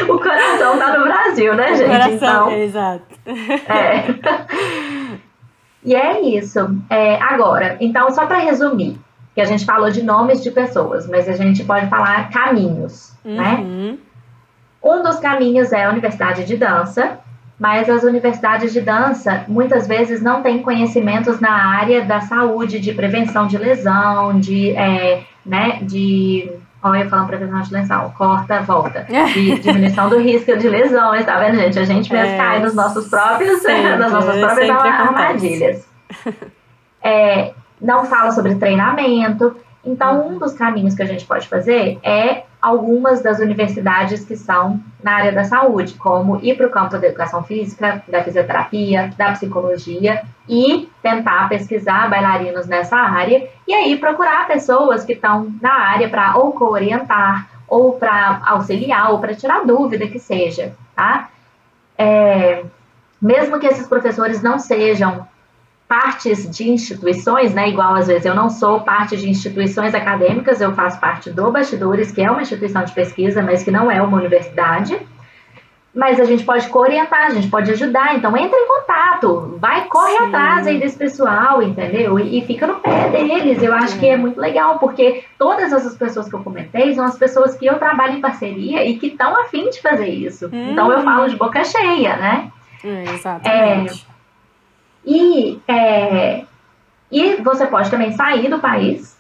Speaker 2: o coração está no Brasil, né, gente? O
Speaker 1: coração, então, é, exato.
Speaker 2: É. E é isso. É, agora, então, só para resumir, que a gente falou de nomes de pessoas, mas a gente pode falar caminhos, né? uhum. né? Um dos caminhos é a universidade de dança, mas as universidades de dança muitas vezes não têm conhecimentos na área da saúde, de prevenção de lesão, de, é, né, de Olha, eu falando prevenção de lesão, corta, volta. (laughs) De diminuição do risco de lesões, tá vendo, gente? A gente mesmo é, cai nos nossos próprios, sempre, (laughs) nas nossas próprias armadilhas. É, não fala sobre treinamento. Então, um dos caminhos que a gente pode fazer é algumas das universidades que são na área da saúde, como ir para o campo da educação física, da fisioterapia, da psicologia e tentar pesquisar bailarinos nessa área e aí procurar pessoas que estão na área para ou co-orientar, ou para auxiliar, ou para tirar dúvida que seja, tá? É, mesmo que esses professores não sejam partes de instituições, né? Igual às vezes eu não sou parte de instituições acadêmicas, eu faço parte do Bastidores, que é uma instituição de pesquisa, mas que não é uma universidade. Mas a gente pode orientar, a gente pode ajudar. Então entra em contato, vai, corre Sim. atrás aí desse pessoal, entendeu? E, e, fica no pé deles. Eu acho que é muito legal, porque todas essas pessoas que eu comentei são as pessoas que eu trabalho em parceria e que estão afim de fazer isso. Hum. Então eu falo de boca cheia, né?
Speaker 1: É, exatamente.
Speaker 2: É, e, é, e você pode também sair do país.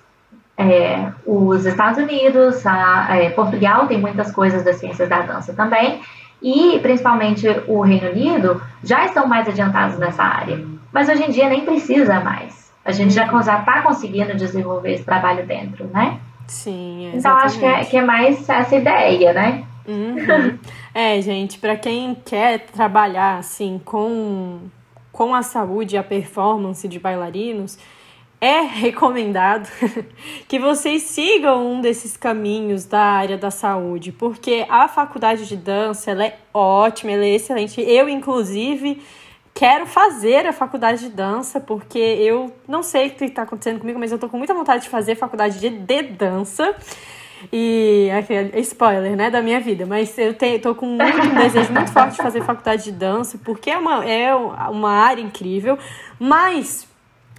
Speaker 2: É, os Estados Unidos, a, é, Portugal tem muitas coisas das ciências da dança também. e principalmente o Reino Unido já estão mais adiantados nessa área. Mas hoje em dia nem precisa mais. A gente já está conseguindo desenvolver esse trabalho dentro, né?
Speaker 1: Sim,
Speaker 2: exatamente. Então acho que é, que é mais essa ideia, né?
Speaker 1: Uhum. é, gente, para quem quer trabalhar assim com, com a saúde e a performance de bailarinos, é recomendado (laughs) que vocês sigam um desses caminhos da área da saúde, porque a faculdade de dança ela é ótima, ela é excelente. Eu, inclusive, quero fazer a faculdade de dança, porque eu não sei o que está acontecendo comigo, mas eu tô com muita vontade de fazer faculdade de, de dança. E aquele spoiler, né, da minha vida, mas eu tenho, tô com muito, um desejo muito forte de fazer faculdade de dança, porque é uma, é uma área incrível, mas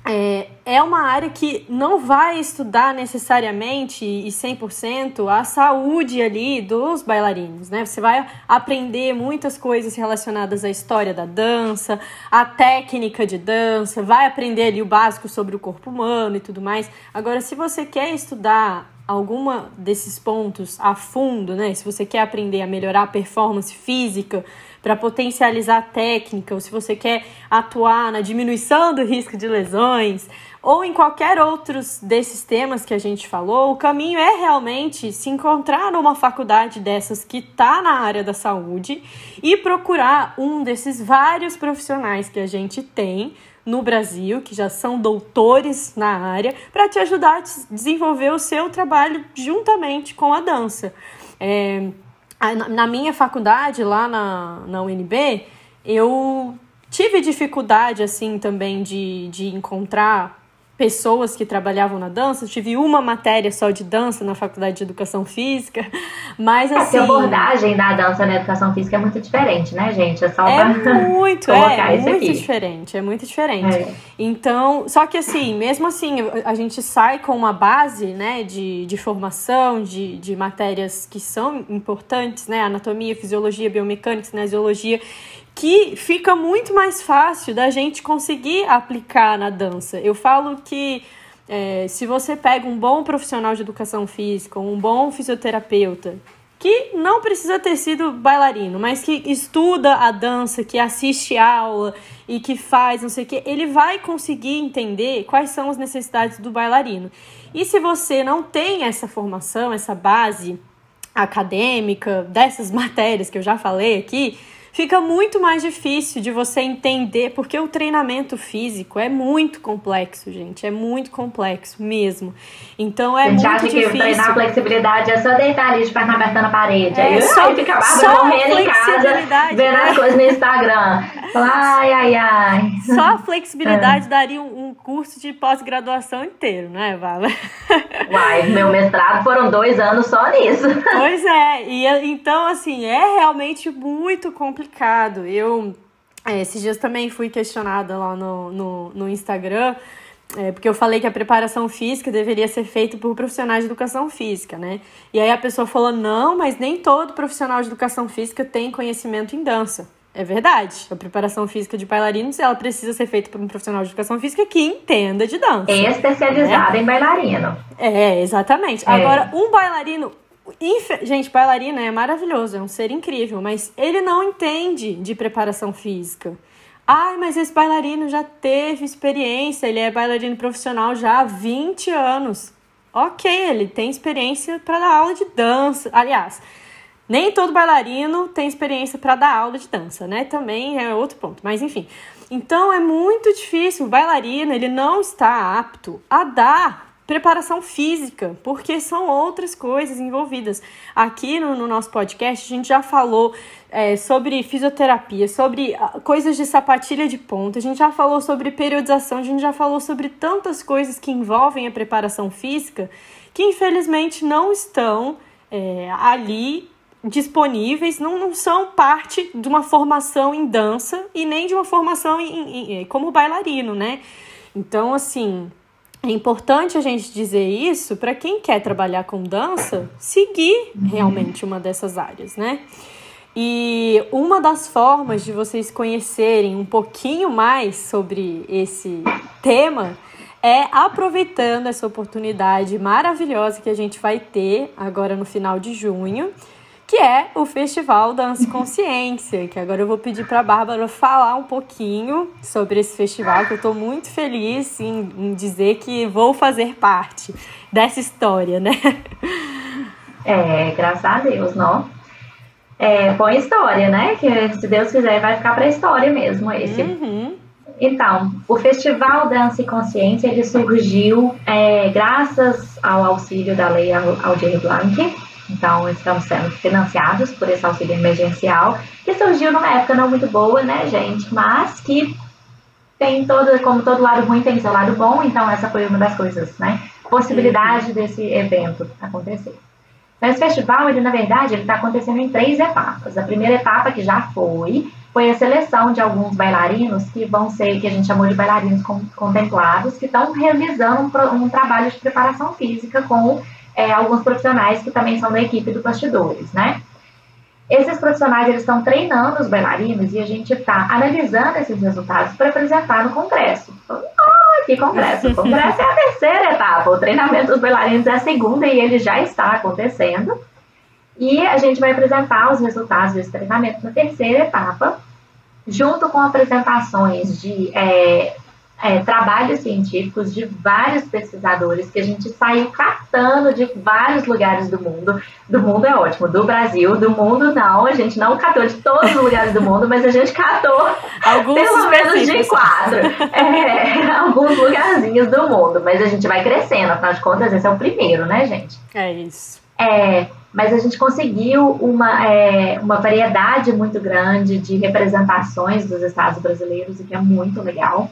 Speaker 1: é, é uma área que não vai estudar necessariamente e 100% a saúde ali dos bailarinos, né? Você vai aprender muitas coisas relacionadas à história da dança, à técnica de dança, vai aprender ali o básico sobre o corpo humano e tudo mais. Agora, se você quer estudar alguma desses pontos a fundo, né? Se você quer aprender a melhorar a performance física, para potencializar a técnica, ou se você quer atuar na diminuição do risco de lesões, ou em qualquer outros desses temas que a gente falou, o caminho é realmente se encontrar numa faculdade dessas que está na área da saúde e procurar um desses vários profissionais que a gente tem no Brasil, que já são doutores na área, para te ajudar a desenvolver o seu trabalho juntamente com a dança. É, na minha faculdade, lá na, na UNB, eu tive dificuldade, assim, também de, de encontrar pessoas que trabalhavam na dança. Eu tive uma matéria só de dança na faculdade de educação física, mas assim.
Speaker 2: a abordagem da dança na educação física é muito diferente, né, gente?
Speaker 1: É só é muito, (laughs) é, muito aqui. diferente, é muito diferente. É. Então, só que assim, mesmo assim, a gente sai com uma base, né, de, de formação, de, de matérias que são importantes, né, anatomia, fisiologia, biomecânica, cinesiologia que fica muito mais fácil da gente conseguir aplicar na dança. Eu falo que é, se você pega um bom profissional de educação física, um bom fisioterapeuta, que não precisa ter sido bailarino, mas que estuda a dança, que assiste aula e que faz não sei o que, ele vai conseguir entender quais são as necessidades do bailarino. E se você não tem essa formação, essa base acadêmica dessas (laughs) matérias que eu já falei aqui, fica muito mais difícil de você entender, porque o treinamento físico é muito complexo, gente. É muito complexo mesmo. Então é muito acha difícil.
Speaker 2: que treinar flexibilidade é só deitar ali de perna aberta na parede. É, aí só, fica só morrendo em casa, vendo né? as coisas no Instagram. Ai, ai, ai.
Speaker 1: Só a flexibilidade é. daria um, um, curso de pós-graduação inteiro, né, Vala? (laughs)
Speaker 2: Uai, meu mestrado foram dois anos só nisso.
Speaker 1: Pois é, e então, assim, é realmente muito complicado complicado. Eu, é, esses dias também fui questionada lá no, no, no Instagram, é, porque eu falei que a preparação física deveria ser feita por profissionais de educação física, né? E aí a pessoa falou: não, mas nem todo profissional de educação física tem conhecimento em dança. É verdade. A preparação física de bailarinos ela precisa ser feita por um profissional de educação física que entenda de dança.
Speaker 2: Especializado né? em bailarino.
Speaker 1: É, exatamente. É. Agora, um bailarino Gente, bailarina é maravilhoso, é um ser incrível, mas ele não entende de preparação física. Ai, mas esse bailarino já teve experiência, ele é bailarino profissional já há 20 anos. Ok, ele tem experiência para dar aula de dança. Aliás, nem todo bailarino tem experiência para dar aula de dança, né? Também é outro ponto, mas enfim. Então é muito difícil. O bailarino, ele não está apto a dar preparação física, porque são outras coisas envolvidas. Aqui no, no nosso podcast, a gente já falou é, sobre fisioterapia, sobre ah, coisas de sapatilha de ponta, a gente já falou sobre periodização, a gente já falou sobre tantas coisas que envolvem a preparação física que infelizmente não estão é, ali disponíveis, não, não são parte de uma formação em dança e nem de uma formação em, em, como bailarino, né? Então, assim, é importante a gente dizer isso para quem quer trabalhar com dança, seguir realmente uma dessas áreas, né? E uma das formas de vocês conhecerem um pouquinho mais sobre esse tema é aproveitando essa oportunidade maravilhosa que a gente vai ter agora no final de junho, que é o Festival Dança Consciência, que agora eu vou pedir para a Bárbara falar um pouquinho sobre esse festival, que eu estou muito feliz em, em, dizer que vou fazer parte dessa história, né?
Speaker 2: É, graças a Deus, não? É, boa história, né? Que se Deus quiser vai ficar para a história mesmo esse. Uhum. Então, o Festival Dança e Consciência ele surgiu é, graças ao auxílio da Lei Aldir Blanc. Então, estamos sendo financiados por esse auxílio emergencial, que surgiu numa época não muito boa, né, gente? Mas que tem todo, como todo lado ruim tem seu lado bom, então essa foi uma das coisas, né? Possibilidade uhum. desse evento acontecer. Então, esse festival, ele, na verdade, ele está acontecendo em três etapas. A primeira etapa, que já foi, foi a seleção de alguns bailarinos que vão ser, que a gente chamou de bailarinos contemplados, que estão realizando um, um, trabalho de preparação física com é, alguns profissionais que também são da equipe do Bastidores, né? Esses profissionais, eles estão treinando os bailarinos e a gente está analisando esses resultados para apresentar no congresso. Ah, que congresso! O congresso é a terceira etapa, o treinamento dos bailarinos é a segunda e ele já está acontecendo. E a gente vai apresentar os resultados desse treinamento na terceira etapa, junto com apresentações de é, é, trabalhos científicos de vários pesquisadores que a gente saiu catando de vários lugares do mundo. Do mundo é ótimo, do Brasil, do mundo não, a gente não catou de todos os lugares do mundo, mas a gente catou alguns pelo menos de quatro. É, (laughs) alguns lugarzinhos do mundo, mas a gente vai crescendo, afinal de contas, esse é o primeiro, né, gente?
Speaker 1: É isso.
Speaker 2: É, mas a gente conseguiu uma, é, uma variedade muito grande de representações dos estados brasileiros, o que é muito legal.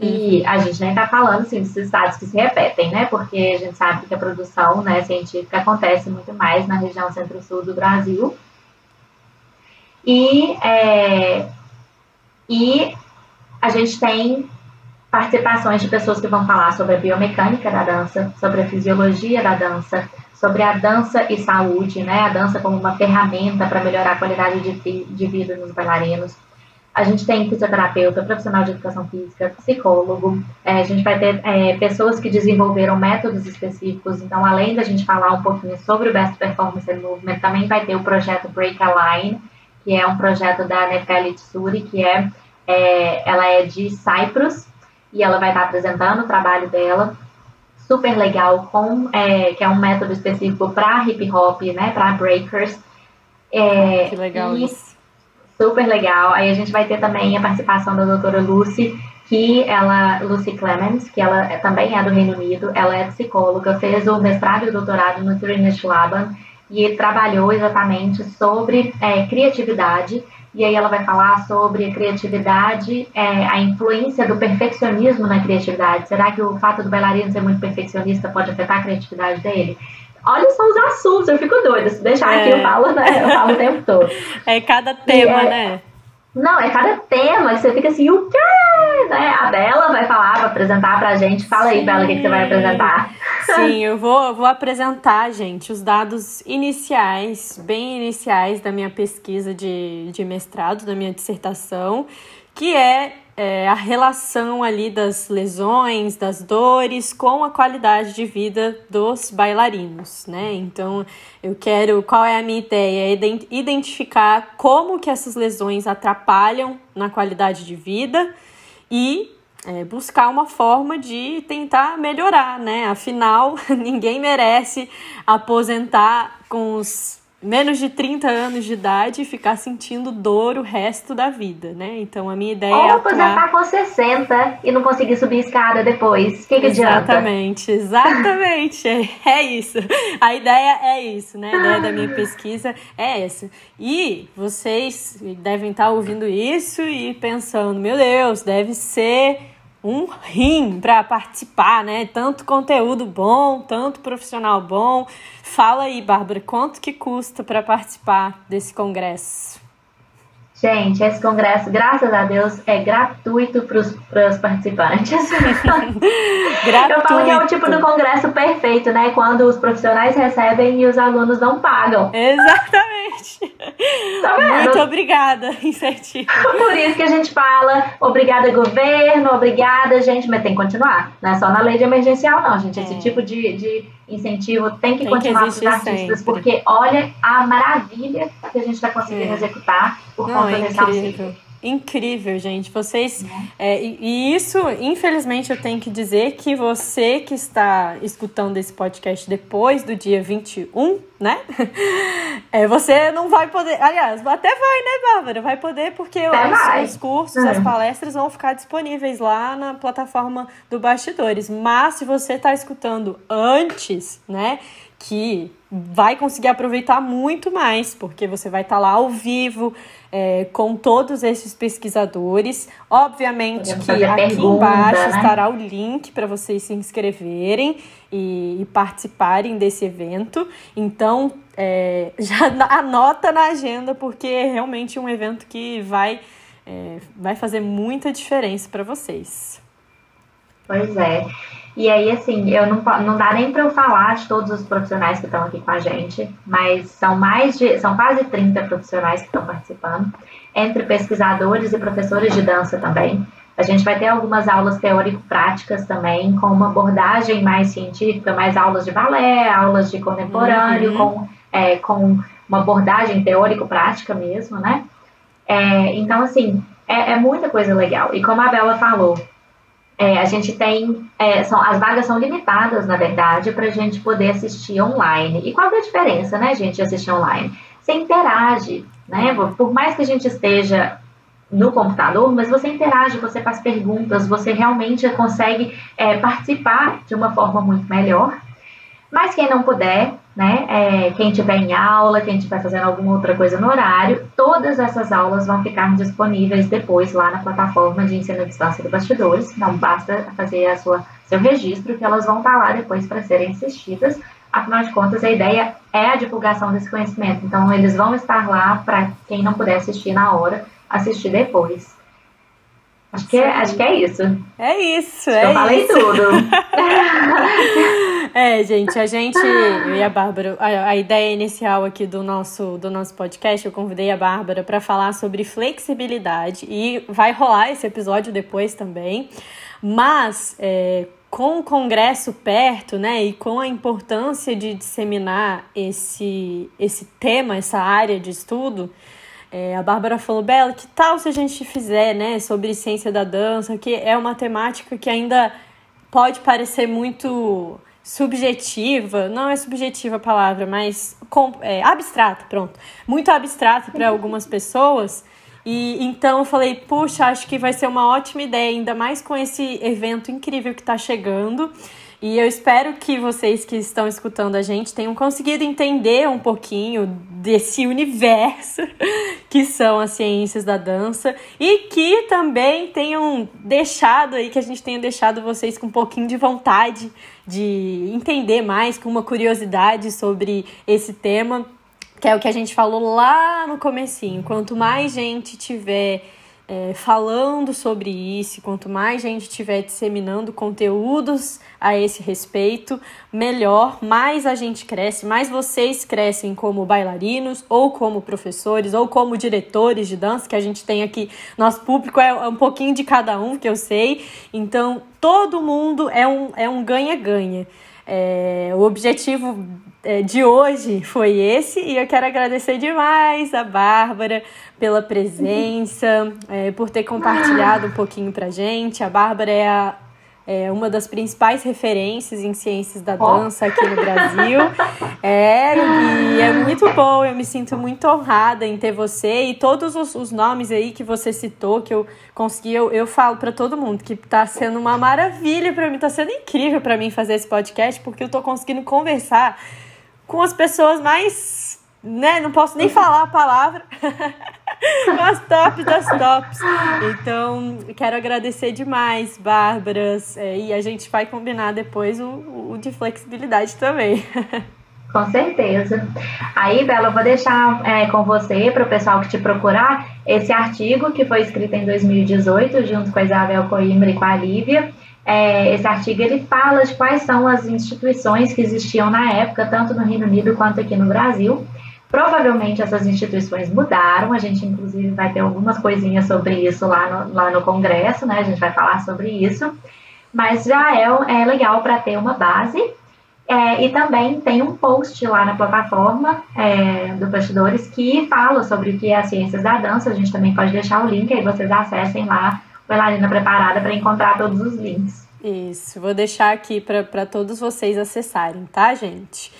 Speaker 2: E uhum. a gente nem está falando assim, desses estados que se repetem, né? Porque a gente sabe que a produção né, científica acontece muito mais na região centro-sul do Brasil. E, é, e a gente tem participações de pessoas que vão falar sobre a biomecânica da dança, sobre a fisiologia da dança, sobre a dança e saúde, né? A dança como uma ferramenta para melhorar a qualidade de, de vida nos bailarinos. A gente tem fisioterapeuta, profissional de educação física, psicólogo. É, a gente vai ter é, pessoas que desenvolveram métodos específicos. Então, além da gente falar um pouquinho sobre o Best Performance Movement, também vai ter o projeto Break a Line, que é um projeto da Nefeli Tsuri, que é, é, ela é de Cyprus e ela vai estar apresentando o trabalho dela super legal, com, é, que é um método específico para hip hop, né, para breakers.
Speaker 1: É, que legal isso.
Speaker 2: Super legal. Aí a gente vai ter também a participação da doutora Lucy, que ela, Lucy Clemens, que ela também é do Reino Unido, ela é psicóloga, fez o mestrado e o doutorado no Trinity Laban e trabalhou exatamente sobre é, criatividade e aí ela vai falar sobre a criatividade, é, a influência do perfeccionismo na criatividade. Será que o fato do bailarino ser muito perfeccionista pode afetar a criatividade dele? Olha só os assuntos, eu fico doida. Se deixar é. aqui, eu falo, né? Eu falo o tempo (laughs) todo.
Speaker 1: É cada tema, é, né?
Speaker 2: Não, é cada tema que você fica assim, o quê? Né? A Bela vai falar, vai apresentar pra gente. Fala Sim. aí, Bela, o que, que você vai apresentar.
Speaker 1: Sim, (laughs) eu vou, eu vou apresentar, gente, os dados iniciais, bem iniciais da minha pesquisa de, de mestrado, da minha dissertação, que é é, a relação ali das lesões, das dores com a qualidade de vida dos bailarinos, né? Então, eu quero, qual é a minha ideia? Identificar como que essas lesões atrapalham na qualidade de vida e é, buscar uma forma de tentar melhorar, né? Afinal, (laughs) ninguém merece aposentar com os menos de 30 anos de idade e ficar sentindo dor o resto da vida, né? Então a minha ideia
Speaker 2: Ou
Speaker 1: é.
Speaker 2: Ou aposentar com 60 e não conseguir subir escada depois. O que, que
Speaker 1: exatamente, adianta? Exatamente, é, é isso. A ideia é isso, né? A ideia da minha pesquisa é essa. E vocês devem estar ouvindo isso e pensando, meu Deus, deve ser um rim para participar, né? Tanto conteúdo bom, tanto profissional bom. Fala aí, Bárbara, quanto que custa para participar desse congresso?
Speaker 2: Gente, esse congresso, graças a Deus, é gratuito para os participantes. (laughs) gratuito. Eu falo que é o tipo do congresso perfeito, né? Quando os profissionais recebem e os alunos não pagam.
Speaker 1: Exatamente. Tá Muito obrigada, incentivo.
Speaker 2: Por isso que a gente fala, obrigada, governo, obrigada, gente, mas tem que continuar. Não é só na lei de emergencial, não, gente. Esse é. tipo de, de incentivo tem que tem continuar para os artistas, sempre. porque olha a maravilha que a gente está conseguindo é. executar por não, conta é desse auxílio.
Speaker 1: Incrível, gente. Vocês. É, e isso, infelizmente, eu tenho que dizer que você que está escutando esse podcast depois do dia 21, né? (laughs) É, você não vai poder. Aliás, até vai, né, Bárbara? Vai poder, porque os, os, cursos, as é. palestras vão ficar disponíveis lá na plataforma do Bastidores. Mas se você está escutando antes, né? Que vai conseguir aproveitar muito mais, porque você vai estar tá lá ao vivo é, com todos esses pesquisadores. Obviamente que aqui pergunta, embaixo né? estará o link para vocês se inscreverem e, e, participarem desse evento. Então, é, (laughs) já anota na agenda, porque é realmente um evento que vai, é, vai fazer muita diferença para vocês.
Speaker 2: Pois é. E aí, assim, eu não, não dá nem para eu falar de todos os profissionais que estão aqui com a gente, mas são mais de, são quase 30 profissionais que estão participando, entre pesquisadores e professores de dança também. A gente vai ter algumas aulas teórico-práticas também, com uma abordagem mais científica, mais aulas de balé, aulas de contemporâneo, uhum. com, é, com uma abordagem teórico-prática mesmo, né? É, então, assim, é, é muita coisa legal. E como a Bela falou, é, a gente tem. É, são, as vagas são limitadas, na verdade, para a gente poder assistir online. E qual é a diferença, né, gente, de assistir online? Você interage, né? Por mais que a gente esteja no computador, mas você interage, você faz perguntas, você realmente consegue é, participar de uma forma muito melhor. Mas quem não puder, né, é, quem estiver em aula, quem estiver fazendo alguma outra coisa no horário, todas essas aulas vão ficar disponíveis depois lá na plataforma de ensino à distância do Bastidores. Não basta fazer a sua, seu registro, que elas vão estar lá depois para serem assistidas. Afinal de contas, a ideia é a divulgação desse conhecimento. Então, eles vão estar lá para quem não puder assistir na hora, assistir depois. Acho que, é, acho que é isso.
Speaker 1: É isso, é
Speaker 2: Eu falei
Speaker 1: isso.
Speaker 2: tudo. (laughs)
Speaker 1: é, gente, a gente, eu e a Bárbara, a, a, ideia inicial aqui do nosso, do nosso podcast, eu convidei a Bárbara para falar sobre flexibilidade e vai rolar esse episódio depois também. Mas, é, com o Congresso perto, né, e com a importância de disseminar esse, esse tema, essa área de estudo, é, a Bárbara falou, Bela, que tal se a gente fizer, né, sobre ciência da dança, que é uma temática que ainda pode parecer muito subjetiva, não é subjetiva a palavra, mas com, é, abstrata, pronto, muito abstrata para algumas pessoas. E então eu falei, puxa, acho que vai ser uma ótima ideia, ainda mais com esse evento incrível que está chegando. E eu espero que vocês que estão escutando a gente tenham conseguido entender um pouquinho desse universo (laughs) que são as ciências da dança e que também tenham deixado aí, que a gente tenha deixado vocês com um pouquinho de vontade de entender mais, com uma curiosidade sobre esse tema, que é o que a gente falou lá no comecinho. Quanto mais gente tiver é, falando sobre isso, quanto mais gente estiver disseminando conteúdos a esse respeito, melhor, mais a gente cresce, mais vocês crescem como bailarinos, ou como professores, ou como diretores de dança, que a gente tem aqui. Nosso público é um pouquinho de cada um, que eu sei. Então, todo mundo é um é um ganha-ganha. É, o objetivo é, de hoje foi esse e eu quero agradecer demais a Bárbara pela presença, é, por ter compartilhado um pouquinho pra gente. A Bárbara é, a, é uma das principais referências em ciências da dança aqui no Brasil. É, e é muito bom, eu me sinto muito honrada em ter você e todos os, os nomes aí que você citou, que eu consegui, eu, eu falo para todo mundo que tá sendo uma maravilha para mim, tá sendo incrível para mim fazer esse podcast, porque eu tô conseguindo conversar com as pessoas mais, né, não posso nem falar a palavra, (laughs) as tops das tops. Então, quero agradecer demais, Bárbaras, é, e a gente vai combinar depois o, o de flexibilidade também. (laughs)
Speaker 2: Com certeza. Aí, Bela, eu vou deixar é, com você, para o pessoal que te procurar, esse artigo que foi escrito em 2018, junto com a Isabel Coimbra e com a Lívia, é, esse artigo ele fala de quais são as instituições que existiam na época, tanto no Reino Unido quanto aqui no Brasil, Provavelmente essas instituições mudaram, a gente inclusive vai ter algumas coisinhas sobre isso lá no, lá no Congresso, né? A gente vai falar sobre isso, mas já é, é legal para ter uma base. É, e também tem um post lá na plataforma é, do Bastidores que fala sobre o que é as ciências da dança. A gente também pode deixar o link aí, vocês acessem lá, Bailarina Preparada, para encontrar todos os links.
Speaker 1: Isso, vou deixar aqui para todos vocês acessarem, tá, gente?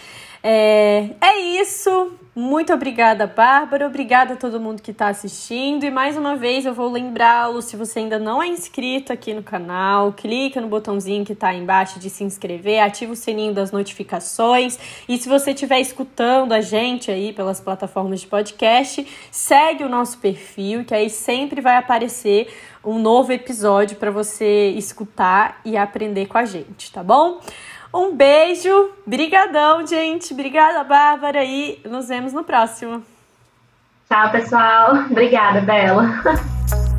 Speaker 1: É, é isso. Muito obrigada, Bárbara. Obrigada a todo mundo que está assistindo. E mais uma vez eu vou lembrá-lo: se você ainda não é inscrito aqui no canal, clica no botãozinho que está embaixo de se inscrever, ativa o sininho das notificações. E se você estiver escutando a gente aí pelas plataformas de podcast, segue o nosso perfil, que aí sempre vai aparecer um novo episódio para você escutar e aprender com a gente, tá bom? Um beijo, brigadão, gente. Obrigada, Bárbara, e nos vemos no próximo.
Speaker 2: Tchau, pessoal. Obrigada, Bela. (laughs)